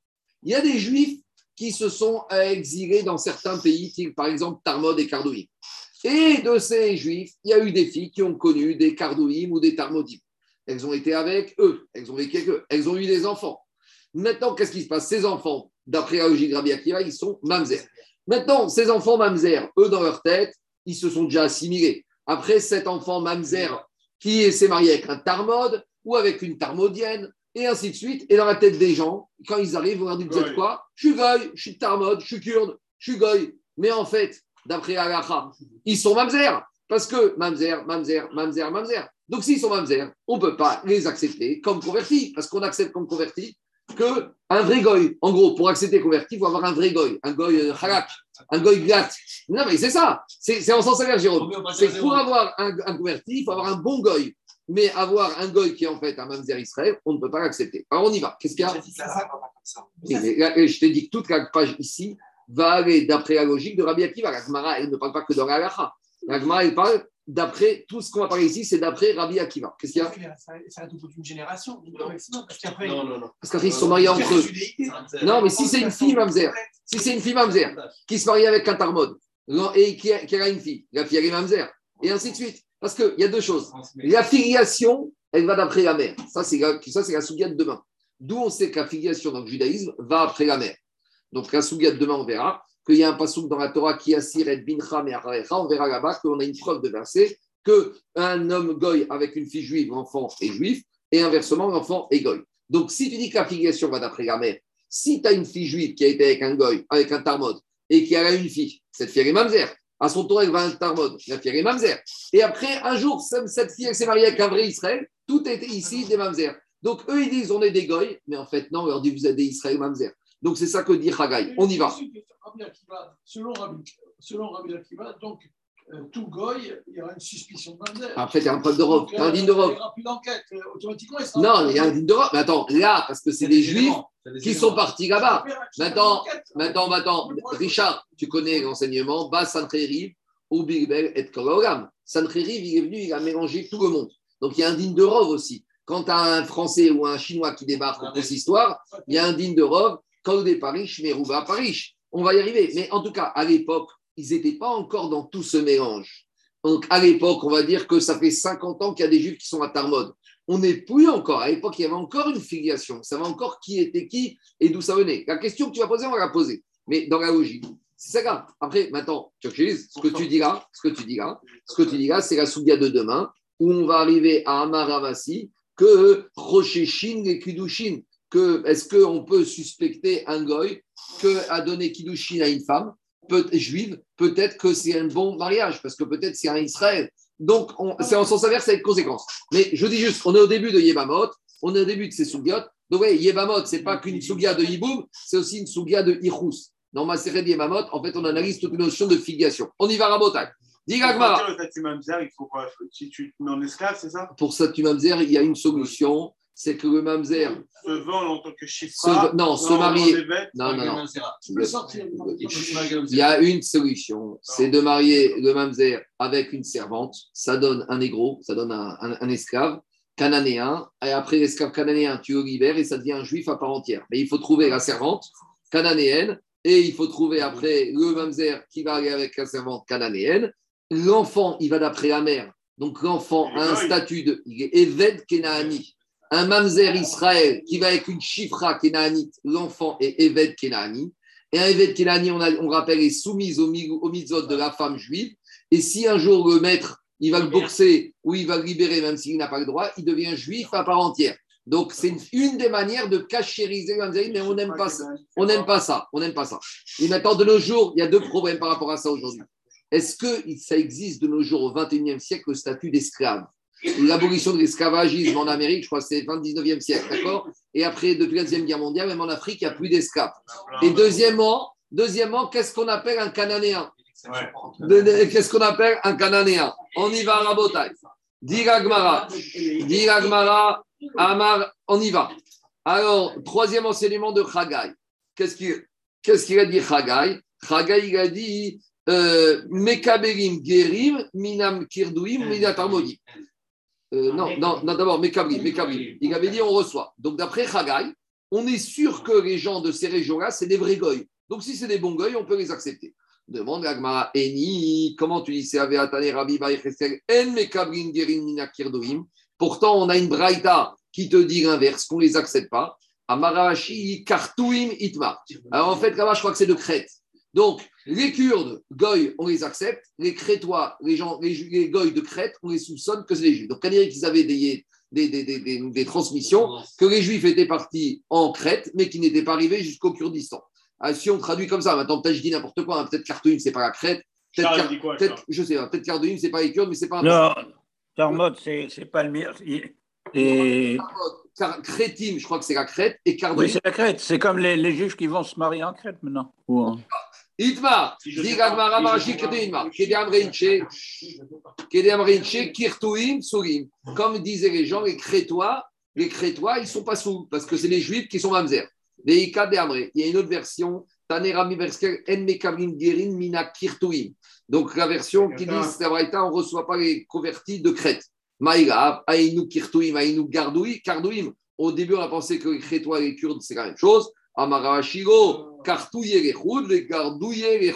il y a des juifs qui se sont euh, exilés dans certains pays, par exemple Tarmod et Kardouim. Et de ces juifs, il y a eu des filles qui ont connu des Kardouim ou des Tarmodim. Elles ont été avec eux, elles ont vécu avec eux, elles ont eu des enfants. Maintenant, qu'est-ce qui se passe? Ces enfants, d'après la logique Rabbi Akiva, ils sont mamzer. Maintenant, ces enfants mamzer, eux, dans leur tête, ils se sont déjà assimilés. Après, cet enfant mamzer qui s'est marié avec un tarmod ou avec une tarmodienne, et ainsi de suite. Et dans la tête des gens, quand ils arrivent, vont leur dire, vous êtes quoi? Je suis goy, je suis tarmod, je suis kurde, je suis goy. Mais en fait, d'après Alaha, ils sont mamzer. Parce que mamzer, mamzer, mamzer, mamzer. Donc s'ils sont mamzer, on ne peut pas les accepter comme convertis. Parce qu'on accepte comme convertis que un vrai goy. En gros, pour accepter converti, il faut avoir un vrai goy. Un goy euh, halak, un goy glat. Non, mais c'est ça. C'est en sens inverse, Jérôme. C'est pour avoir un, un converti, il faut avoir un bon goy. Mais avoir un goy qui est en fait un mamzer Israël, on ne peut pas l'accepter. Alors on y va. Qu'est-ce qu'il y a? Je t'ai dit que toute la page ici va aller d'après la logique de Rabbi Akiva. La Gemara, elle ne parle pas que dans la halacha. La Gemara, elle parle d'après, tout ce qu'on va parler ici, c'est d'après Rabbi Akiva. Qu'est-ce qu'il y a reste au bout d'une génération, au maximum, parce qu'après. Non, non, non. Parce qu'après, ils se sont mariés entre eux. Non, mais si c'est une fille mamzer, si c'est une fille mamzer qui se marie avec un tarmod et qui a, qui a une fille, la fille elle est mamzer, et ainsi de suite. Parce qu'il y a deux choses. La filiation, elle va d'après la mère. Ça, c'est la, ça, c'est la de demain. D'où on sait que la filiation dans le judaïsme va après la mère. Donc, la de demain, on verra qu'il y a un pasouk dans la Torah qui assire et bincha. On verra là-bas qu'on a une preuve de verset qu'un homme goy avec une fille juive, l'enfant est juif, et inversement, l'enfant est goy. Donc, si tu dis que va d'après la mère, si tu as une fille juive qui a été avec un goy, avec un tarmod, et qui a une fille, cette fille est mamzer. À son tour, elle va un tarmod, la fille est mamzer. Et après, un jour, cette fille s'est mariée avec un vrai Israël, tout était ici des mamzer. Donc, eux, ils disent on est des goy, mais en fait, non, on leur dit vous êtes des Israël mamzer. Donc, c'est ça que dit Haggai. On y va. Selon Rabbi, selon Rabbi Akiva, donc euh, tout goy, il y aura une suspicion de mamzer. Après, il y a un preuve de robe, Donc, un euh, digne de Il n'y aura plus d'enquête. euh, Automatiquement, il. Non, il y a un digne de robe. Mais attends, là, parce que c'est des juifs qui sont partis là-bas. Maintenant, Maintenant, maintenant, Richard, tu connais l'enseignement, Bas Sancheriv ou Bilbel et Kologam. Sancheriv, il est venu, il a mélangé tout le monde. Donc, il y a un digne de Rov aussi. Quand tu as un Français ou un Chinois qui débarque pour cette histoire, il y a un digne de Rov, Kol de Paris, Merouba Paris. On va y arriver. Mais en tout cas, à l'époque, ils n'étaient pas encore dans tout ce mélange. Donc, à l'époque, on va dire que ça fait 50 ans qu'il y a des juifs qui sont à Tarmod. On n'est plus encore. À l'époque, il y avait encore une filiation. Ça va encore qui était qui et d'où ça venait. La question que tu vas poser, on va la poser. Mais dans la logique. C'est ça, grave. Après, maintenant, tu ce que tu dis là, ce que tu dis là, ce que tu dis là, c'est la souga de demain, où on va arriver à Amaravasi, que Rocheshin et Kidushin, que est-ce qu'on peut suspecter un goy que a donné Kidushin à une femme peut, juive, peut-être que c'est un bon mariage, parce que peut-être c'est un Israël. Donc, on- c'est en sens inverse avec conséquence. Mais je dis juste, on est au début de Yebamot, on est au début de ces sougiot. Donc, oui, Yebamot, c'est pas qu'une sougia de Yiboum, c'est aussi une sougia de Ichous. Dans ma série de Yebamot, en fait, on analyse toute une notion de filiation. On y va, Rabotak. Dis Gagmara. Pour le statut mamzer, il faut quoi? Si tu te mets en esclave, c'est ça? Pour ça, tu mamzer, il y a une solution, c'est que le mamzer, Se vendre en tant que chiffre. non, se marier. Non, non, non. Il y a une solution, c'est de marier le mamzer avec une servante. Ça donne un négro, ça donne un, un- un esclave cananéen. Et après l'esclave cananéen, tu le libères et ça devient un juif à part entière. Mais il faut trouver la servante cananéenne et il faut trouver après le mamzer qui va aller avec la servante cananéenne. L'enfant, il va d'après la mère. Donc l'enfant a un statut de. Il est Eved Kenaani. Un mamzer Israël qui va avec une chifra Kenaanite, l'enfant est Eved Kenaani. Et un Eved Kenani, on, a- on rappelle, est soumise au, mi- au mitzvot de la femme juive. Et si un jour le maître, il va le boxer ou il va le libérer, même s'il n'a pas le droit, il devient juif à part entière. Donc, c'est une, des manières de cachériser le mais on n'aime pas ça. On n'aime pas ça. On n'aime pas ça. Et maintenant, de nos jours, il y a deux problèmes par rapport à ça aujourd'hui. Est-ce que ça existe de nos jours au 21e siècle le statut d'esclave? L'abolition de l'esclavagisme en Amérique, je crois que c'est le 19e siècle, d'accord? Et après, depuis la Deuxième Guerre mondiale, même en Afrique, il n'y a plus d'esclaves. Et deuxièmement, deuxièmement qu'est-ce qu'on appelle un Cananéen? Ouais. Qu'est-ce qu'on appelle un Cananéen? On y va à Rabotai. Dira Gmara. Dira Gmara. Amar, on y va. Alors, troisième enseignement de Chagai. Qu'est-ce qu'il a dit Chagai? Chagai, il a dit euh, Mekaberim Gerim Minam Kirdouim Minatarmodim. Euh, non, non, non d'abord, Mekabrim, Mekabrim. Il avait dit on reçoit. Donc, d'après Chagai, on est sûr que les gens de ces régions-là, c'est des vrais goy. Donc, si c'est des bons goy, on peut les accepter. Demande Agmara, Eni, comment tu dis c'est Aveatane Rabbi En Mekabrim Gerim Minakirdouim Pourtant, on a une braïta qui te dit l'inverse, qu'on ne les accepte pas. Amarashi Kartouim Itma. Alors, en fait, là-bas, je crois que c'est de Crète. Donc, les Kurdes, Goy, on les accepte. Les Crétois, les gens, les, les Goy de Crète, on les soupçonne que c'est les Juifs. Donc, on dirait qu'ils avaient des, des, des, des, des- des transmissions, que les Juifs étaient partis en Crète, mais qui n'étaient pas arrivés jusqu'au Kurdistan. Ah, si on traduit comme ça, maintenant, peut-être je dis n'importe quoi, hein, peut-être Khartoum, c'est pas la Crète. Peut-être, Charles Kar- dit quoi, peut-être- Charles je sais pas, peut-être Khartoum, c'est pas les Kurdes, mais c'est pas un Non, Tarmod, c'est c'est pas le mien. Et... Car- Crétim, je crois que c'est la Crète, et Khartoum. Oui, c'est la Crète. C'est comme les, les juifs qui vont se marier en Crète maintenant. Ou en- Itma, Si je dit sais pas, Gagmara si je Marashi sais pas. Kedemma, Kedem Reinche, Kedem Reinche, Kirtuim, Surim. Comme disaient les gens, les Crétois, les Crétois, ils sont pas sous, parce que c'est les Juifs qui sont mamzer. Veika de Amre. Il y a une autre version, Tanerami Verskel, En Mekabrim Gerin, Mina Kirtuim. Donc la version qui dit, on ne reçoit pas les convertis de Crète. Maïra, Aïnou Kirtuim, Aïnou Gardouim, Kardouim. Au début, on a pensé que les Crétois et les Kurdes, c'est la même chose. Amarashiro, Kartouye les les Gardouye les.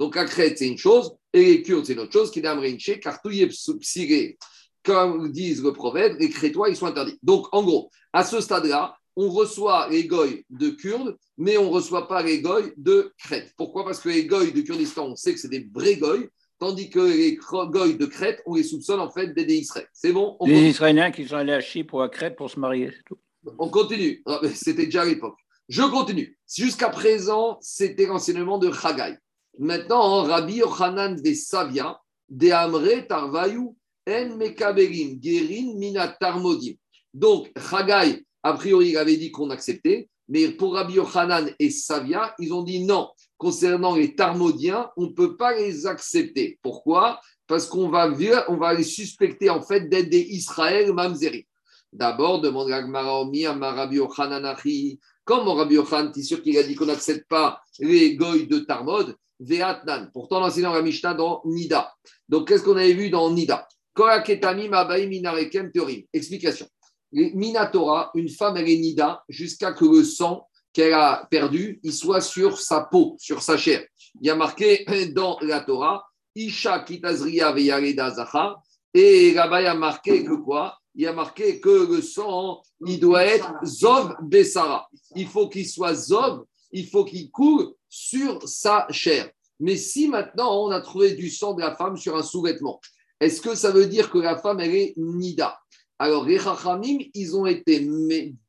Donc la Crète, c'est une chose, et les Kurdes, c'est une autre chose, qui est d'Amrinche, Kartouye Psiré. Comme disent le proverbe, les Crétois, ils sont interdits. Donc, en gros, à ce stade-là, on reçoit les goy de Kurdes, mais on ne reçoit pas les goy de Crète. Pourquoi? Parce que les goy de Kurdistan, on sait que c'est des vrais goy, tandis que les goy de Crète, on les soupçonne en fait d'être des Israël. C'est bon? On. Israéliens qui sont allés à Chypre ou à Crète pour se marier, c'est tout. On continue. Ah, C'était déjà à l'époque. Je continue. Jusqu'à présent, c'était l'enseignement de Chagai. Maintenant, Rabbi Yochanan de Savia, de Amre Tarvayu, En Mekaberim, Gerin Mina Tarmodim. Donc, Chagai, a priori, il avait dit qu'on acceptait, mais pour Rabbi Yochanan et Savia, ils ont dit non. Concernant les Tarmodiens, on ne peut pas les accepter. Pourquoi? Parce qu'on va, on va les suspecter en fait d'être des Israël Mamzeri. D'abord, demande Gagmara Omi à Rabbi Yochanan. Comme Rabbi Yochanan, tu es sûr qu'il a dit qu'on n'accepte pas les goy de Tarmod, Veatnan. Pourtant, l'enseignant la Mishnah dans Nida. Donc, qu'est-ce qu'on avait vu dans Nida? Explication. Minatora, une femme, elle est Nida jusqu'à que le sang qu'elle a perdu, il soit sur sa peau, sur sa chair. Il y a marqué dans la Torah, Isha Kitazria Veyareda Zachar. Et là-bas, il y a marqué que quoi? Il y a marqué que le sang, il doit être Zov Bessara. Il faut qu'il soit Zov, il faut qu'il coule sur sa chair. Mais si maintenant on a trouvé du sang de la femme sur un sous-vêtement, est-ce que ça veut dire que la femme, elle est Nida? Alors, les Chachamim, ils ont été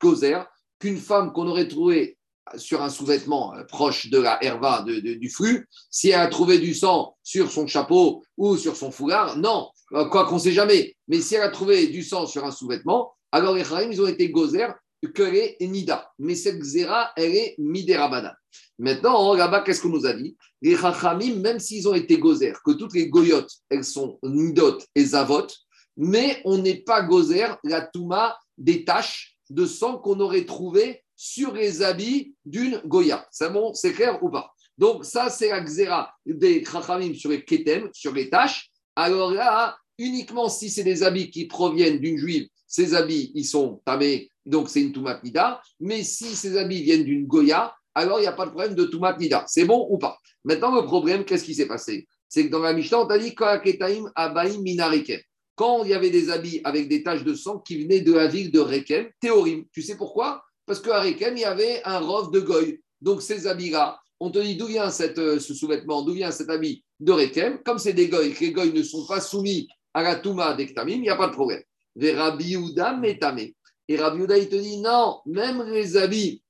gozer qu'une femme qu'on aurait trouvée sur un sous-vêtement euh, proche de la herva de- du flux, si elle a trouvé du sang sur son chapeau ou sur son foulard, non, quoi qu'on ne sait jamais. Mais si elle a trouvé du sang sur un sous-vêtement, alors les Chachamim, ils ont été gozer qu'elle est Nida. Mais cette Xéra, elle est Midérabana. Maintenant, là-bas, qu'est-ce qu'on nous a dit? Les Chachamim, même s'ils ont été gozer, que toutes les goyotes, elles sont Nidot et Zavot, mais on n'est pas gozer la Touma des taches de sang qu'on aurait trouvé sur les habits d'une Goya. C'est bon, c'est clair ou pas? Donc, ça, c'est la Xéra des Chachamim sur les Ketem, sur les taches. Alors là, uniquement si c'est des habits qui proviennent d'une juive, ces habits, ils sont tamés, donc c'est une Toumat Nida. Mais si ces habits viennent d'une Goya, alors il n'y a pas de problème de Toumat Nida. C'est bon ou pas? Maintenant, le problème, qu'est-ce qui s'est passé? C'est que dans la Mishnah, on t'a dit Abaim Minarikem. Quand il y avait des habits avec des taches de sang qui venaient de la ville de Rekem, Théorim. Tu sais pourquoi? Parce qu'à Rekem, il y avait un rov de Goy. Donc ces habits-là, on te dit d'où vient euh, ce sous-vêtement, d'où vient cet habit de Rekem. Comme c'est des Goy, que les Goy ne sont pas soumis à la Touma d'Ektamim, il n'y a pas de problème. Vers Rabbi. Et Rabbi il te dit non, même les habits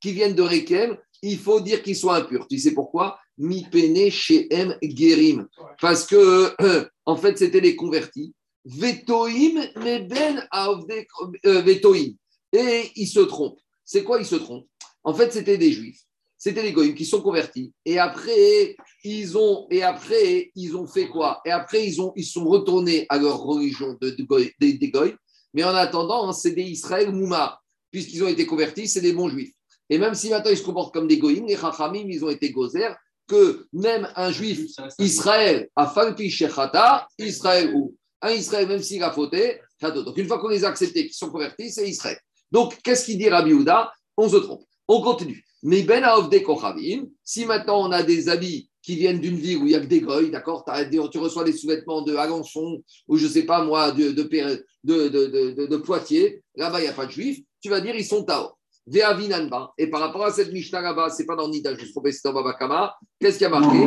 qui viennent de Rekem, il faut dire qu'ils sont impurs. Tu sais pourquoi? Mi pene chez M Gerim. Parce que, euh, en fait, c'était les convertis. Vetoim, ben avde- euh, Vetoim. Et ils se trompent. C'est quoi ils se trompent? En fait, c'était des juifs. C'était les goyim qui sont convertis. Et après, ils ont, et après, ils ont fait quoi? Et après, ils, ont, ils sont retournés à leur religion de, de goy- des, des goy. Mais en attendant, hein, c'est des Israël Mouma. Puisqu'ils ont été convertis, c'est des bons juifs. Et même si maintenant ils se comportent comme des goïms, les chachamim, ils ont été gozer, que même un juif Israël a falpi shechata, Israël ou un Israël, même s'il a fauté. Donc une fois qu'on les a acceptés, qu'ils sont convertis, c'est Israël. Donc qu'est-ce qu'il dit Rabbi Houda? On se trompe. On continue. Mais ben kochavim, si maintenant on a des habits qui viennent d'une ville où il y a que des goy, d'accord Tu reçois des sous-vêtements de Alençon ou je sais pas moi, de, Poitiers, là-bas il n'y a pas de juifs, tu vas dire ils sont Tao. Et par rapport à cette Mishnah là-bas, c'est pas dans Nida, je me suis trompé, c'est dans Babakama. Qu'est-ce qui a marqué?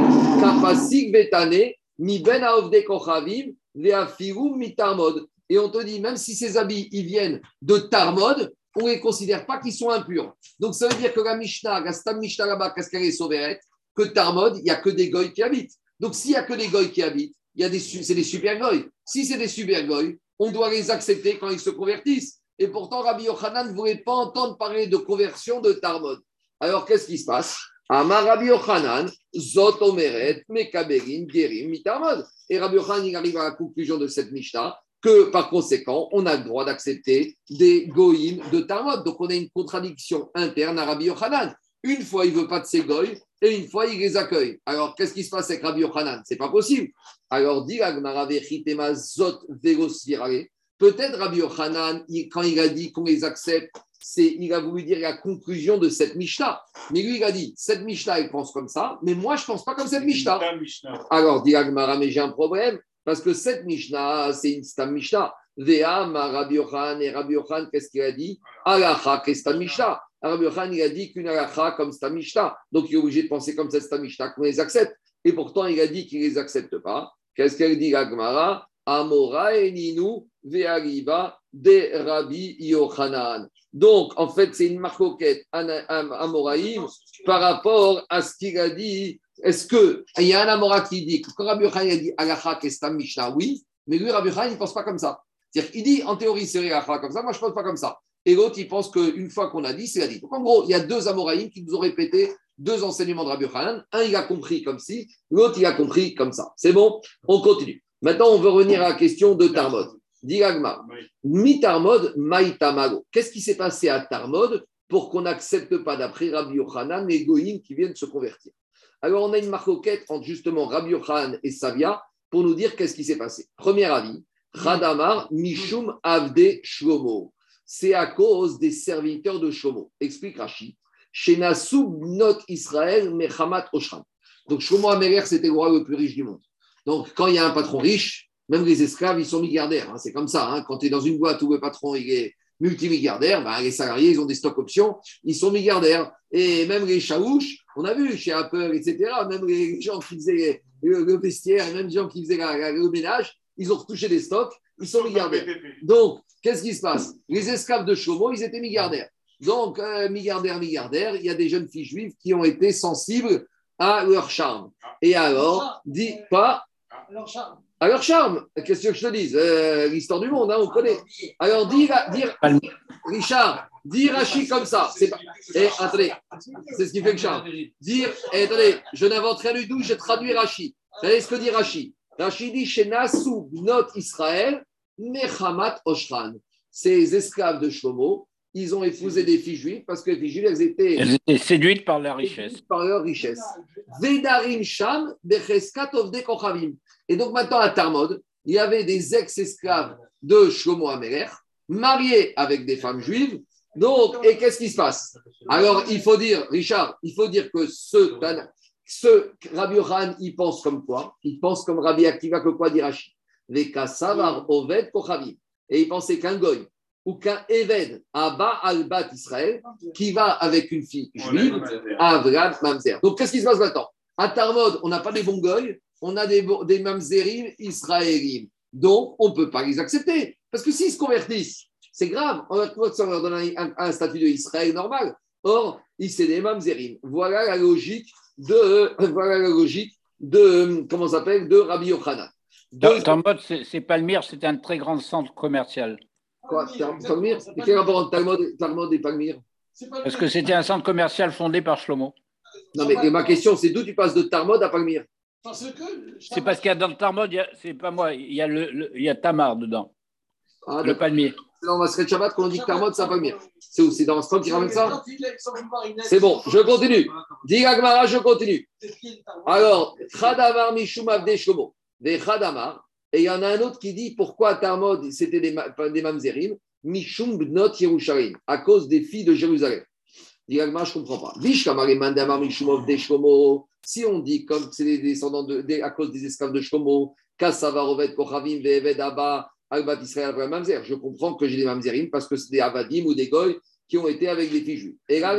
Mi ben kochavim, mi tarmod. Et on te dit, même si ces habits ils viennent de Tarmod, on ne les considère pas qu'ils sont impurs. Donc ça veut dire que la Mishnah, la Stam Mishnah là-bas, est sauvérette Que Tarmod, il n'y a que des goy qui habitent. Donc s'il n'y a que des goy qui habitent, il y a des, c'est des super goy. Si c'est des super goy, on doit les accepter quand ils se convertissent. Et pourtant, Rabbi Yochanan ne voulait pas entendre parler de conversion de Tarmod. Alors qu'est-ce qui se passe? Amar Rabbi Yochanan, Zot Omeret, Mekaberin, Gerim, Mitarmod. Et Rabbi Yochanan, il arrive à la conclusion de cette Mishnah que par conséquent, on a le droit d'accepter des goïms de Tarmod. Donc on a une contradiction interne à Rabbi Yochanan. Une fois, il ne veut pas de ces goïs et une fois, il les accueille. Alors, qu'est-ce qui se passe avec Rabbi Yochanan? C'est pas possible. Alors, dit zot. Peut-être Rabbi Yochanan, quand il a dit qu'on les accepte, c'est, il a voulu dire la conclusion de cette Mishnah. Mais lui, il a dit, cette Mishnah, il pense comme ça, mais moi, je ne pense pas comme cette Mishnah. Alors, dit Agmara, mais j'ai un problème, parce que cette Mishnah, c'est une Stam Mishnah. Vea, ma Rabbi et Rabbi qu'est-ce qu'il a dit? Alacha, qu'est Stam Mishnah. Rabbi il a dit qu'une Alacha comme Stam Mishnah. Donc, il est obligé de penser comme cette Stam Mishnah, qu'on les accepte. Et pourtant, il a dit qu'il ne les accepte pas. Qu'est-ce qu'elle dit, Agmara Amora et Ninu, Ve'ariba, de Rabbi Yochanan. Donc, en fait, c'est une marcoquette Amoraïm par rapport à ce qu'il a dit est-ce que il y a un Amora qui dit que quand Rabbi Yochanan a dit Alacha Kestam Mishnah, oui, mais lui, Rabbi Yochanan, il ne pense pas comme ça. C'est-à-dire qu'il dit en théorie, c'est Alacha comme ça, moi je ne pense pas comme ça. Et l'autre, il pense qu'une fois qu'on a dit, c'est la dit. Donc en gros, il y a deux Amoraïm qui nous ont répété deux enseignements de Rabbi Yochanan. Un, il a compris comme si, l'autre, il a compris comme ça. C'est bon On continue. Maintenant, on veut revenir à la question de Tarmod. Dit Agma, mi Tarmod, maï Tamago. Qu'est-ce qui s'est passé à Tarmod pour qu'on n'accepte pas, d'après Rabbi Yochanan, les goïms qui viennent se convertir? Alors, on a une marcoquette entre justement Rabbi Yochanan et Savia pour nous dire qu'est-ce qui s'est passé. Premier avis, Radamar Mishum Avde Shlomo. C'est à cause des serviteurs de Shlomo. Explique Rashi. Shenasub Not Israël Mechamat Oshram. Donc, Shlomo Améler, c'était le roi le plus riche du monde. Donc, quand il y a un patron riche, même les esclaves, ils sont milliardaires. hein. C'est comme ça. hein. Quand tu es dans une boîte où le patron il est multimilliardaire, ben, les salariés, ils ont des stocks options, ils sont milliardaires. Et même les chaouches, on a vu chez Apple, etc., même les gens qui faisaient le, le vestiaire, et même les gens qui faisaient la- la- le ménage, ils ont retouché des stocks, ils sont milliardaires. Donc, qu'est-ce qui se passe? Les esclaves de Chomo, ils étaient milliardaires. Donc, euh, milliardaires, milliardaires, il y a des jeunes filles juives qui ont été sensibles à leur charme. Et alors, dis pas Alors, Charles, à leur charme. Qu'est-ce que je te dis Euh, L'histoire du monde, hein, on connaît. Alors, dis, dire, Richard, dis Rachid comme ça. C'est pas... Eh, attendez, c'est ce qui fait que Charles. Dire, eh, attendez, je n'invente rien du tout, je traduis Rachid. Vous savez ce que dit Rachid Rachid dit chez not Israël, Mechamat Oshran. Ces esclaves de Shlomo, ils ont épousé des filles juives parce que les filles juives, elles étaient Elles étaient séduites par la richesse. par leur richesse. Vedarim Sham, Becheskat Ovde Kochavim. Et donc maintenant à Tarmod, il y avait des ex-esclaves de Shlomo Améler, mariés avec des femmes juives. Donc, et qu'est-ce qui se passe? Alors, il faut dire, Richard, il faut dire que ce, ce Rabbi Yochanan, il pense comme quoi? Il pense comme Rabbi Akiva, que quoi dit Savar Oved Kochavim. Et il pensait qu'un goy ou qu'un Eved, Abba al-Bat Israël, qui va avec une fille juive, Avram Mamzer. Donc, qu'est-ce qui se passe maintenant? À Tarmod, on n'a pas des bons goy, on a des, des Mamzerim israélim. Donc, on ne peut pas les accepter. Parce que s'ils se convertissent, c'est grave. On leur donne un, un- un statut d'Israël normal. Or, ils c'est des Mamzerim. Voilà la logique de, [laughs] voilà la logique de, comment s'appelle, de Rabbi Yochanan. Deux- Talmud, c'est c'est Palmyre, c'est un très grand centre commercial. Quoi, Talmud Et quel rapport entre Talmud, Talmud et Palmyre? Parce que c'était un centre commercial fondé par Shlomo. Non, mais ma question, c'est d'où tu passes de Talmud à Palmyre? Parce que. C'est parce qu'il y a dans le Talmud, c'est pas moi, il y a, le, le- il y a Tamar dedans, Ah, le palmier. C'est dans Masret Shabbat qu'on dit que Tarmod, ça va pas venir. C'est où? C'est dans Masret qui ramène ça? C'est bon, je continue. Dis Agmara, je continue. c'est Alors, Khadamar Mishum Avde Shlomo, des Khadamar, et il y en a un autre qui dit pourquoi Tarmod, c'était des, des Mamzerim, Mishum Bnot Yerushalayim, à cause des filles de Jérusalem. Dit Agmara, je ne comprends pas. Si on dit comme c'est les descendants de, à cause des esclaves de Shlomo, Kassavarovet Kochavim Ve'eved Abba, Albat Israël Mamzer, je comprends que j'ai des Mamzerim parce que c'est des Avadim ou des Goy qui ont été avec des filles juives. Et là.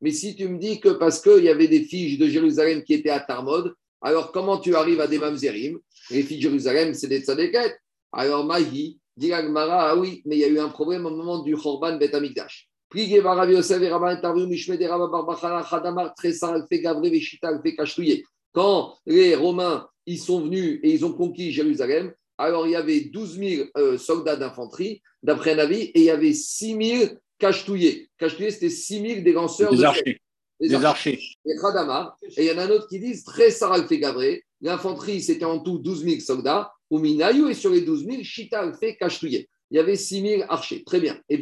Mais si tu me dis que parce qu'il y avait des filles de Jérusalem qui étaient à Tarmod, alors comment tu arrives à des Mamzerim? Les filles de Jérusalem, c'est des tzadeket. Alors Mahi, dit ah oui, mais il y a eu un problème au moment du Chorban Bet Amikdash. Plié Barav Yosef et Rabban Tarviou Mishmed et Rabba Barbachala Khadamar Tresar Alfe Gavre Veshita Alfe Kashtouye. Quand les Romains ils sont venus et ils ont conquis Jérusalem, alors il y avait 12 000 euh, soldats d'infanterie, d'après un avis, et il y avait 6 000 Kashtouye. Kashtouye, c'était 6 000 des lanceurs Des de archers. Des archers et Khadamar. Et il y en a un autre qui disent très Saral fait Gavré. L'infanterie, c'était en tout 12 000 soldats. Ou Minayu, et sur les 12 000, Shita fait Kashtouye. Il y avait 6 000 archers. Très bien. Et.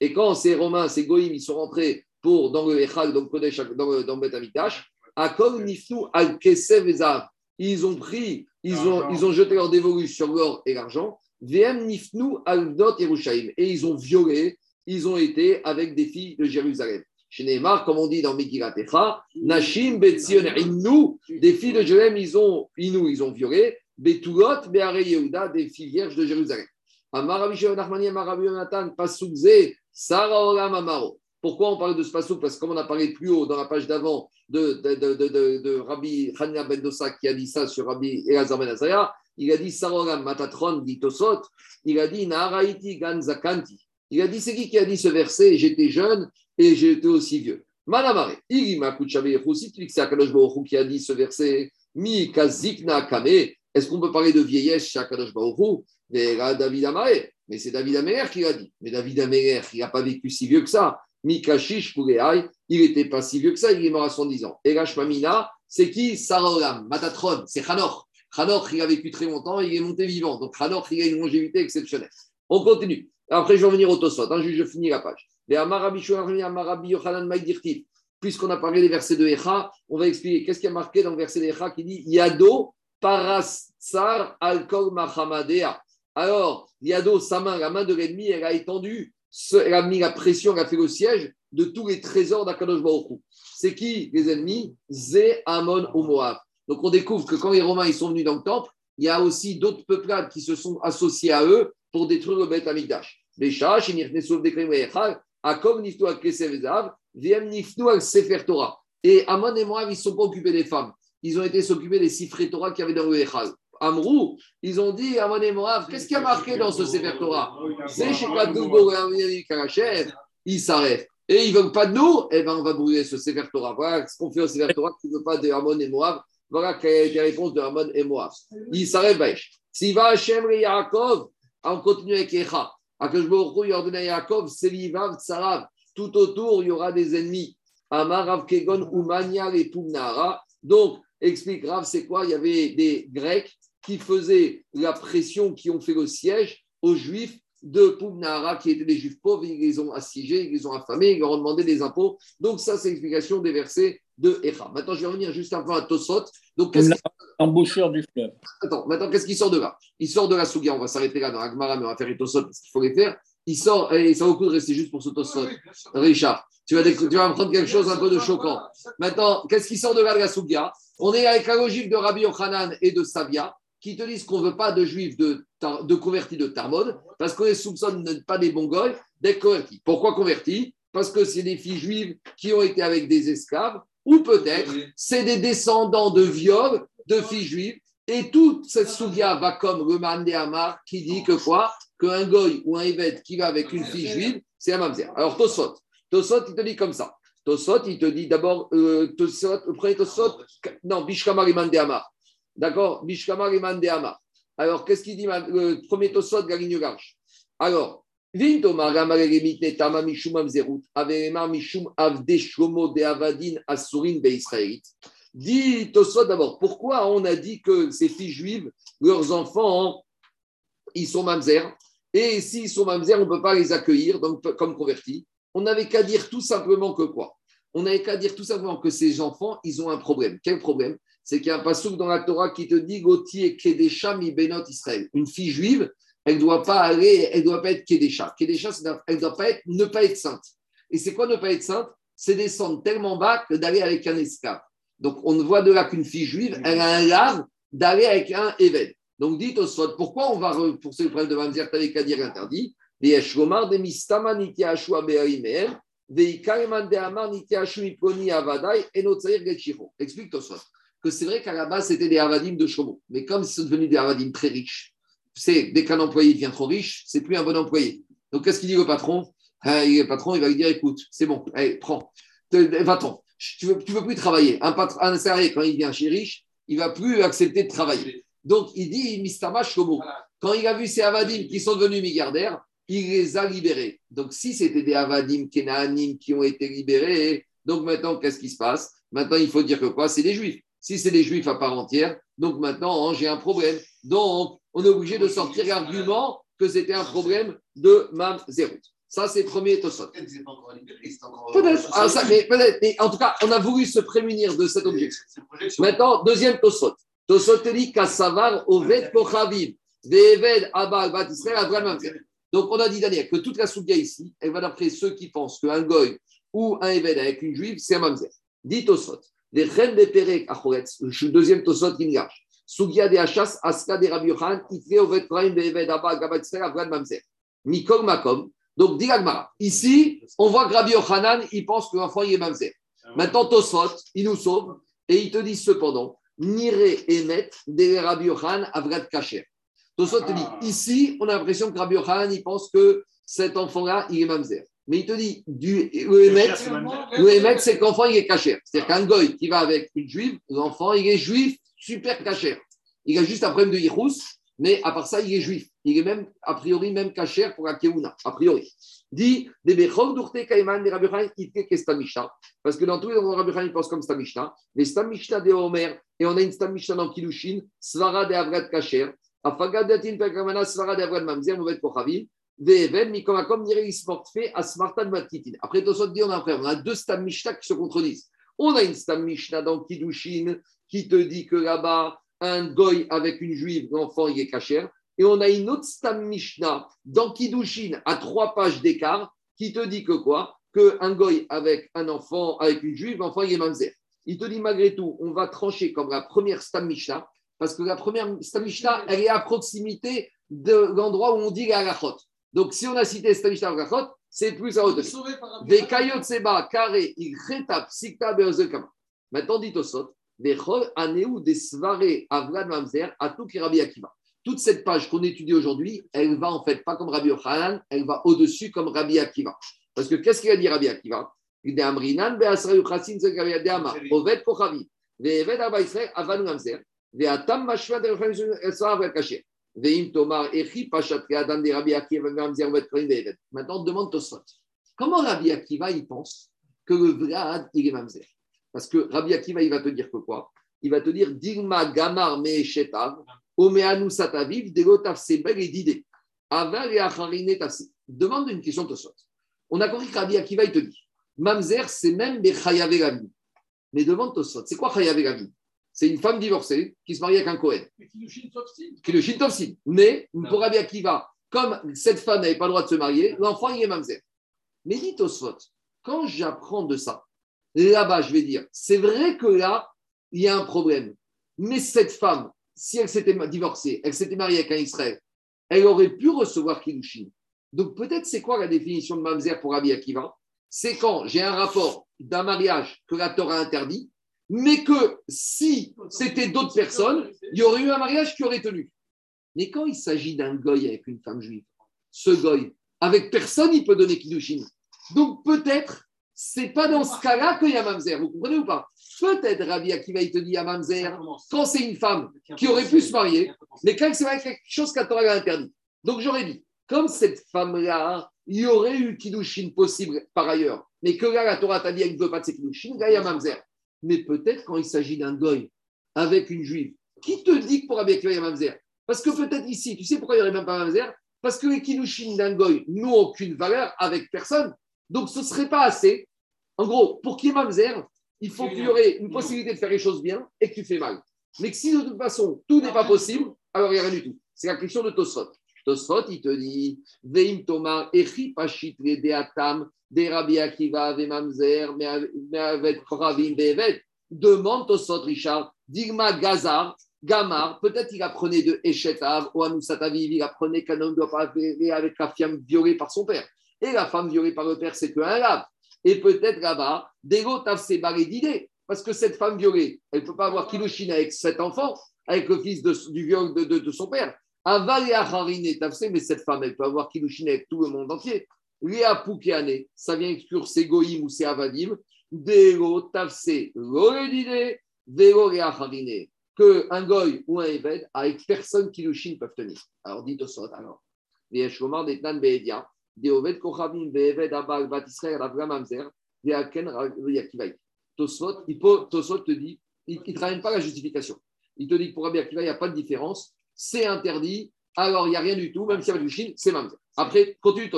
Et quand ces Romains, ces Goïm, ils sont rentrés pour, dans le Echal, Kodesh, dans dans Bet Akol Nifnu al. Ils ont pris, ils ont, ils ont jeté leur dévolu sur l'or et l'argent. VM Nifnu al Dot. Et ils ont violé, ils ont été avec des filles de Jérusalem. Chez Neymar, comme on dit dans Megillat Nashim Betzion Innu, des filles de Jérusalem, ils ont, Innu, ils ont violé, Betulot, Beare Yehuda, des filles vierges de Jérusalem. Amaro. Pourquoi on parle de ce pasouk Parce que comme on a parlé plus haut dans la page d'avant de, de, de, de, Rabbi Hanina Ben Dosa qui a dit ça sur Rabbi Elazar Ben Azaya, il a dit Sarah Olam Matatron dit Tosot, il a dit Naharaiti Gan Zakanti. Il a dit c'est qui qui a dit ce verset? J'étais jeune et j'étais aussi vieux. Manamare, Irima Kuchabe si tu dis que c'est Akadosh qui a dit ce verset, Mi Kazikna Kame, est-ce qu'on peut parler de vieillesse chez Akadosh Baruch Hu? Mais là, David Amae, mais c'est David Améler qui l'a dit. Mais David Améler, il n'a pas vécu si vieux que ça. Mikashish Poureaï, il n'était pas si vieux que ça, il est mort à 110 ans. Et Mamina, c'est qui? Sarolam, Matatron, c'est Hanor. Hanor, il a vécu très longtemps, il est monté vivant. Donc Hanor, il a une longévité exceptionnelle. On continue. Après, je vais revenir au Tosot. Hein, je, finis la page. Les Amarabi Amarabi Maïdirtiv. Puisqu'on a parlé des versets de Echa, on va expliquer qu'est-ce qui a marqué dans le verset de Echa qui dit Yado Parasar Alkol Mahamadea. Alors, Yado, sa main, la main de l'ennemi, elle a étendu, elle a mis la pression, elle a fait le siège de tous les trésors d'Akadosh Baruch Hu. C'est qui les ennemis? Zé, Amon ou Moab. Donc on découvre que quand les Romains ils sont venus dans le temple, il y a aussi d'autres peuplades qui se sont associés à eux pour détruire le Beth Amikdash. Les Shach. Et Amon et Moab, ils ne sont pas occupés des femmes. Ils ont été s'occuper des Sifré Torah qu'il y avait dans le Echal. Amrou, ils ont dit Amon et Moab, qu'est-ce qu'il y a marqué dans ce Sefer Torah C'est chez Kadoubo Karachem, ils s'arrêtent. Et ils ne veulent pas de nous, eh ben on va brûler ce Sefer Torah. Voilà ce qu'on fait au Sefer Torah qui ne veut pas de Amon et Moab. Voilà quelle a été la réponse de Amon et Moab. Il s'arrête, Baïch. S'il va Hachem et Yaakov, on continue avec Echa. Akash Baruch Hu, il ordonne à Yaakov, Selivav, Tsarav. Tout autour, il y aura des ennemis. Amar, Rav Kegon, Umania et Pumnara. Donc, explique Rav, c'est quoi? Il y avait des Grecs qui faisaient la pression, qui ont fait le siège aux Juifs de Pumnara, qui étaient des Juifs pauvres. Ils les ont assiégés, ils les ont affamés, ils leur ont demandé des impôts. Donc, ça, c'est l'explication des versets de Echa. Maintenant, je vais revenir juste un peu à Tosot. Donc, du fleuve. Attends, maintenant, qu'est-ce qui sort de là? Il sort de la Souga, on va s'arrêter là dans Agmara, mais on va faire les Tosot parce qu'il faut les faire. Il sort, et ça vaut le coup de rester juste pour ce Tosot. Richard, tu vas, tu vas me prendre quelque chose un peu de choquant. Maintenant, qu'est-ce qui sort de là de la Souga? On est avec la logique de Rabbi Yochanan et de Savia qui te disent qu'on ne veut pas de juifs de, de convertis de Tarmod parce qu'on les soupçonne pas des Mongols d'être convertis. Pourquoi convertis? Parce que c'est des filles juives qui ont été avec des esclaves ou peut-être c'est des descendants de viols de filles juives et toute cette soudia va comme le Mandé Amar qui dit que quoi? Qu'un goy ou un évêque qui va avec une fille juive, c'est un mamzer. Alors Tosot, Tosot, il te dit comme ça. Tosot, il te dit d'abord, euh, Tosot, le premier Tosot, non, Bishkamar Mandé Amar. D'accord? Bishkamar et Mandé Amar. Alors, qu'est-ce qu'il dit le premier Tosot de la ligne large Alors, de. Dis Tosot d'abord, pourquoi on a dit que ces filles juives, leurs enfants ils sont mamzer? Et s'ils sont mamzer, on ne peut pas les accueillir donc, comme convertis. On n'avait qu'à dire tout simplement que quoi? On n'avait qu'à dire tout simplement que ces enfants, ils ont un problème. Quel problème? C'est qu'il y a un passouk dans la Torah qui te dit Goti et Kedesha mi benot Israël. Une fille juive, elle ne doit pas aller, elle doit pas être Kedesha. Kedesha, elle ne doit pas être, ne pas être sainte. Et c'est quoi ne pas être sainte? C'est descendre tellement bas que d'aller avec un esclave. Donc on ne voit de là qu'une fille juive, elle a un lave d'aller avec un évêque. Donc dites au Sot, pourquoi on va repousser le problème de Mamzer Tu qu'à dire interdit? Explique Tosot que c'est vrai qu'à la base, c'était des avadim de Shomo. Mais comme ils sont devenus des avadim très riches, c'est dès qu'un employé devient trop riche, c'est plus un bon employé. Donc qu'est-ce qu'il dit au patron? Ah, Le patron, il va lui dire écoute, c'est bon, allez, prends, Te- va-t'en. Tu veux, tu veux plus travailler. Un, patron, un salarié, quand il devient chez riche, il va plus accepter de travailler. Donc il dit Mistama Shomo. Quand il a vu ces avadim qui sont devenus milliardaires, il les a libérés. Donc si c'était des avadim kénaanim qui ont été libérés, donc maintenant qu'est-ce qui se passe? Maintenant il faut dire que quoi? C'est des juifs. Si c'est des juifs à part entière, donc maintenant hein, j'ai un problème. Donc on est obligé de sortir l'argument que c'était un problème de Mam Zerut. Ça c'est le premier Tosot. Peut-être encore Peut-être, ah, ça, mais, peut-être. Mais en tout cas, on a voulu se prémunir de cette objection. Maintenant, deuxième Tosot. Tosot te dit Kassavar Oved Kochavim. Ve'eved Abba Bat Israël Avraham Mamzer. Donc, on a dit, Daniel, que toute la soudia ici, elle va d'après ceux qui pensent qu'un goy ou un Eved avec une juive, c'est un mamzer. Dit Tosot. Les reines des Perek Achoretz, le deuxième Tosot qui engage. Sougia de Hachas, Aska de Rabbi Yochanan, Itre Oved Kohaim Ve'eved Abba Bat Israël Avraham Mamzer. Mikol Makom. Donc, dit. Ici, on voit que Rabbi Yochanan, il pense que l'enfant, il est mamzer. Maintenant, Tosot, il nous sauve et il te dit cependant, Nire Emet de Rabbi Yochanan Avrat Kacher. Tosot te dit, ici, on a l'impression que Rabbi Yochanan, il pense que cet enfant-là, il est mamzer. Mais il te dit, du, le Emet, c'est que l'enfant, il est caché. C'est-à-dire qu'un goy qui va avec une juive, l'enfant, il est juif, super caché. Il a juste un problème de Yichus, mais à part ça, il est juif. Il est même, a priori, même caché pour la Keuna, a priori. Dit. Parce que dans tous les endroits, Rabbi Yochanan, il pense comme Stamishna. Mais Stamishna de Omer, et on a une Stamishna dans Kilushin, Svara de Avrat Kacher, Afagadatin. Après, dit, on a on a deux Stamishna qui se contredisent. On a une Stamishna dans Kiddushin qui te dit que là-bas, un goy avec une juive, l'enfant, il est caché. Et on a une autre Stam Mishnah dans Kiddushin à trois pages d'écart qui te dit que quoi? Qu'un goy avec un enfant, avec une juive, l'enfant, il est mamzer. Il te dit malgré tout, on va trancher comme la première Stam Mishnah parce que la première Stam Mishnah, elle est à proximité de l'endroit où on dit la halachot. Donc si on a cité Stam Mishnah halachot, c'est plus à Des beozekama. Maintenant, dit des des avlad, mamzer, Rabbi Akiva. Toute cette page qu'on étudie aujourd'hui, elle va en fait pas comme Rabbi Yochanan, elle va au-dessus comme Rabbi Akiva. Parce que qu'est-ce qu'il a dit Rabbi Akiva? Amrinan, be'asra yuchasin, kochavi, Maintenant, on demande Tosot. Comment Rabbi Akiva, il pense que le Vlad, il est mamzer Parce que Rabbi Akiva, il va te dire quoi Il va te dire Digma gamar me shetav, omeanu sataviv, degotav sebel et didé. Aval et acharine. Demande une question sorte. On a compris que Rabbi Akiva, il te dit Mamzer, c'est même des vie. Mais demande Tosot, c'est quoi vie C'est une femme divorcée qui se marie avec un Cohen Mais Kiddushin Shintovsin. Mais pour Rabbi Akiva, comme cette femme n'avait pas le droit de se marier, l'enfant, il est mamzer. Mais dit Tosfot, quand j'apprends de ça, là-bas, je vais dire, c'est vrai que là, il y a un problème. Mais cette femme, si elle s'était divorcée, elle s'était mariée avec un Israël, elle aurait pu recevoir Kiddushin. Donc peut-être c'est quoi la définition de mamzer pour Rabbi Akiva? C'est quand j'ai un rapport d'un mariage que la Torah interdit, mais que si c'était d'autres personnes, il y aurait eu un mariage qui aurait tenu. Mais quand il s'agit d'un goy avec une femme juive, ce goy, avec personne, il peut donner Kiddushin. Donc peut-être, c'est pas dans ce cas-là qu'il y a Mamzer. Vous comprenez ou pas? Peut-être Rabbi Akiva, il te dit à Mamzer, quand c'est une femme qui aurait pu se marier, mais quand c'est quelque chose qu'à Torah a interdit. Donc j'aurais dit, comme cette femme-là, il y aurait eu Kiddushin possible par ailleurs, mais que là, la Torah t'a dit qu'elle ne veut pas de ces Kiddushin, là, il y a Mamzer. Mais peut-être quand il s'agit d'un goy avec une juive, qui te dit que pour Rabbi Akiva, il y a Mamzer? Parce que peut-être ici, tu sais pourquoi il n'y aurait même pas Mamzer? Parce que les Kiddushin d'un goy n'ont aucune valeur avec personne. Donc ce ne serait pas assez. En gros, pour qu'il y ait Mamzer, il faut qu'il y aurait une possibilité de faire les choses bien et que tu fais mal. Mais si de toute façon tout n'est pas possible, alors il n'y a rien du tout. C'est la question de Tosfot. Tosfot, il te dit Veim Tomar, Echi Pashit Deatam, De Rabbi Akiva, Ve Mamzer, Meavet Koravim, Ve'evet. Demande Tosfot, Richard, Digma Gazar, Gamar, peut-être il apprenait de Eshetav ou Anusataviv, il apprenait qu'un homme ne doit pas vivre avec la femme violée par son père. Et la femme violée par le père, c'est qu'un lave. Et peut-être là-bas, Dego Tavse d'idée. Parce que cette femme violée, elle ne peut pas avoir Kilushin avec cet enfant, avec le fils du viol de son père. Aval et Tavse, mais cette femme, elle peut avoir Kilushin avec tout le monde entier. Léa Poukéane, ça vient exclure ses goïm ou ses avadim. Dego Tavse, l'idée, Dego et Acharine. Que un goy ou un éved, avec personne Kilushin peuvent tenir. Alors dites au sort, alors. Vieshomar Detnan Beedia. Deovet Kochavim Beeved Abal Bat Israël Avram Amzer. Veaken Yakivaï. Tosfot, il peut- Tosfot te dit, il ne ramène pas la justification. Il te dit que pour Rabbi Akiva, il n'y a pas de différence, c'est interdit, alors il n'y a rien du tout, même s'il y a du Chine, c'est Mamzer. Après, continue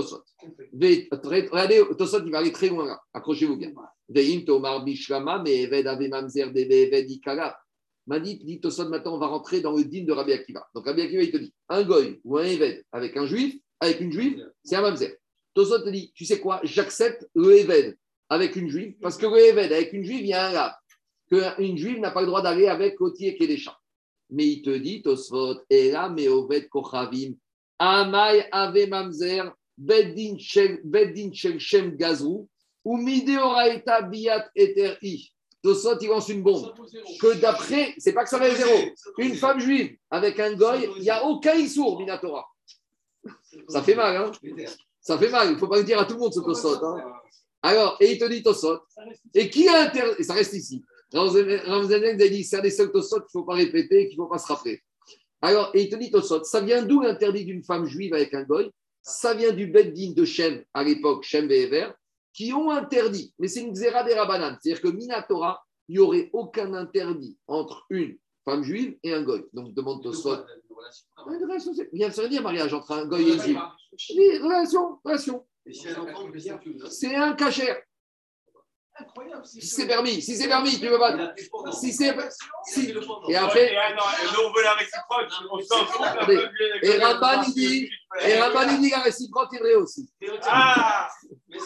très- Regardez, Tosfot, il va aller très loin là, accrochez-vous bien. Mais Eved dit, Tosfot, maintenant on va rentrer dans le din de Rabbi Akiva. Donc Rabbi Akiva, il te dit, un goy ou un Eved avec un juif, avec une juive, c'est un Mamzer. Tosfot te dit, tu sais quoi, j'accepte le Eved avec une juive, parce que le Eved avec une juive, il y a un lave. Qu'une juive n'a pas le droit d'aller avec Otier et des champs. Mais il te dit, Tosfot, et là, mais Oved Kochavim, Amai Ave Mamzer, Beddin Shel Shem Gazrou, ou Biat Eteri. Tosfot, il lance une bombe. Que d'après, c'est pas que ça va être zéro. Une femme juive avec un goy, il n'y a aucun issour, Minatora. Ça fait mal, hein Ça fait mal. Il ne faut pas le dire à tout le monde ce Tosfot. Hein alors, et il te dit Tosot, et qui a interdit, et ça reste ici. Ramzanen a dit, c'est un des seuls Tosot qu'il ne faut pas répéter, qu'il ne faut pas se rappeler. Alors, et il te dit Tosot, ça vient d'où l'interdit d'une femme juive avec un goy? Ça vient du Beddin de Shem, à l'époque, Shem et Ever, qui ont interdit, mais c'est une xéra des Rabanan, c'est-à-dire que Minatora, il n'y aurait aucun interdit entre une femme juive et un goy. Donc, demande Tosot. De relation, c'est- Bien sûr dire mariage entre un goy et une juive. Oui, relation, relation. C'est un cachère. Incroyable. Si c'est permis, si c'est permis, tu veux pas. Si c'est. Si. Et Et après, non, nous, on veut la réciproque. On Et Rabban, il dit- et Rabban, il dit la réciproque est vraie aussi. Ah Mais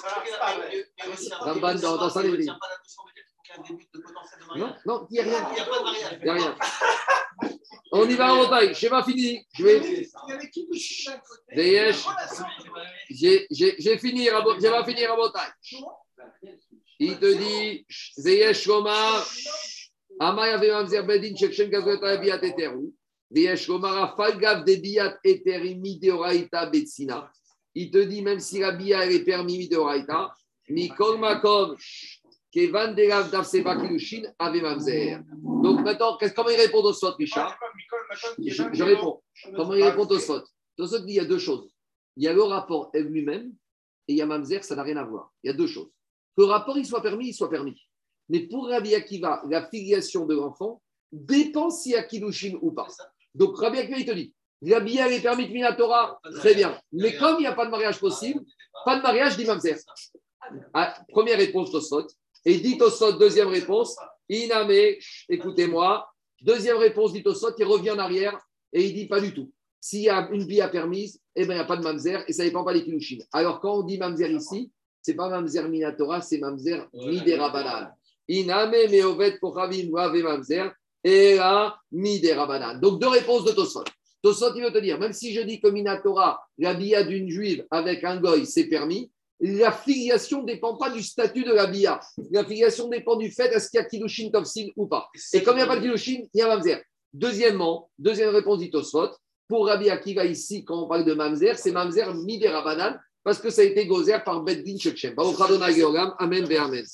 Ramban, dans- sa. Il de Non, non, il n'y a rien. Il n'y a pas de mariage. Il n'y a rien. On y va en Bretagne. Schéma fini. Je vais. Il. J'ai j'ai- j'ai fini, je vais finir en Bretagne. Il te dit, Zeyesh Lomar, Amaya Vemamzer Bedin, Shekshen Gazot Abiat Eteru, Zeyesh Lomar, Falgav de Biat Eteri Mideoraita Betsina. Il te dit, même si la Bia elle est permis Mideoraita, Mikol Makom, Kevan Delav Davseba Kilushin, Ave Mamzer. Donc maintenant, comment il répond au Sot, Richard je, je réponds. Comment il répond Tosfot Tosfot dit il y a deux choses. Il y a le rapport elle lui-même et il y a Mamzer, ça n'a rien à voir. Il y a deux choses. Que le rapport il soit permis, il soit permis. Mais pour Rabbi Akiva, la filiation de l'enfant dépend s'il y a Kiddushin ou pas. Donc Rabbi Akiva, il te dit Rabbi elle est permis de Minatora, très bien. Mais comme il n'y a pas de mariage possible, pas de mariage, dit Mamzer. Ah, première réponse Tosfot. Et dit Tosfot, deuxième réponse Iname, écoutez-moi. Deuxième réponse dit Tosfot, il revient en arrière et il dit pas du tout. S'il y a une bia permise, eh ben, il n'y a pas de mamzer et ça ne dépend pas des kilouchim. Alors, quand on dit mamzer ici, c'est pas mamzer minatora, c'est mamzer midera. Iname meovet kochavim wave mamzer et là midera. Donc, deux réponses de Tosfot. Tosfot, il veut te dire, même si je dis que minatora, la bia d'une juive avec un goy, c'est permis, la filiation ne dépend pas du statut de la bia. La filiation dépend du fait est-ce qu'il y a kilouchim tofsin ou pas. Et comme il n'y a pas de kilouchim, il y a mamzer. Deuxièmement, deuxième réponse dit Tosfot, pour Rabbi Akiva ici, quand on parle de mamzer, c'est mamzer midera parce que ça a été gozer par Beddin Georgam, Amen Amen.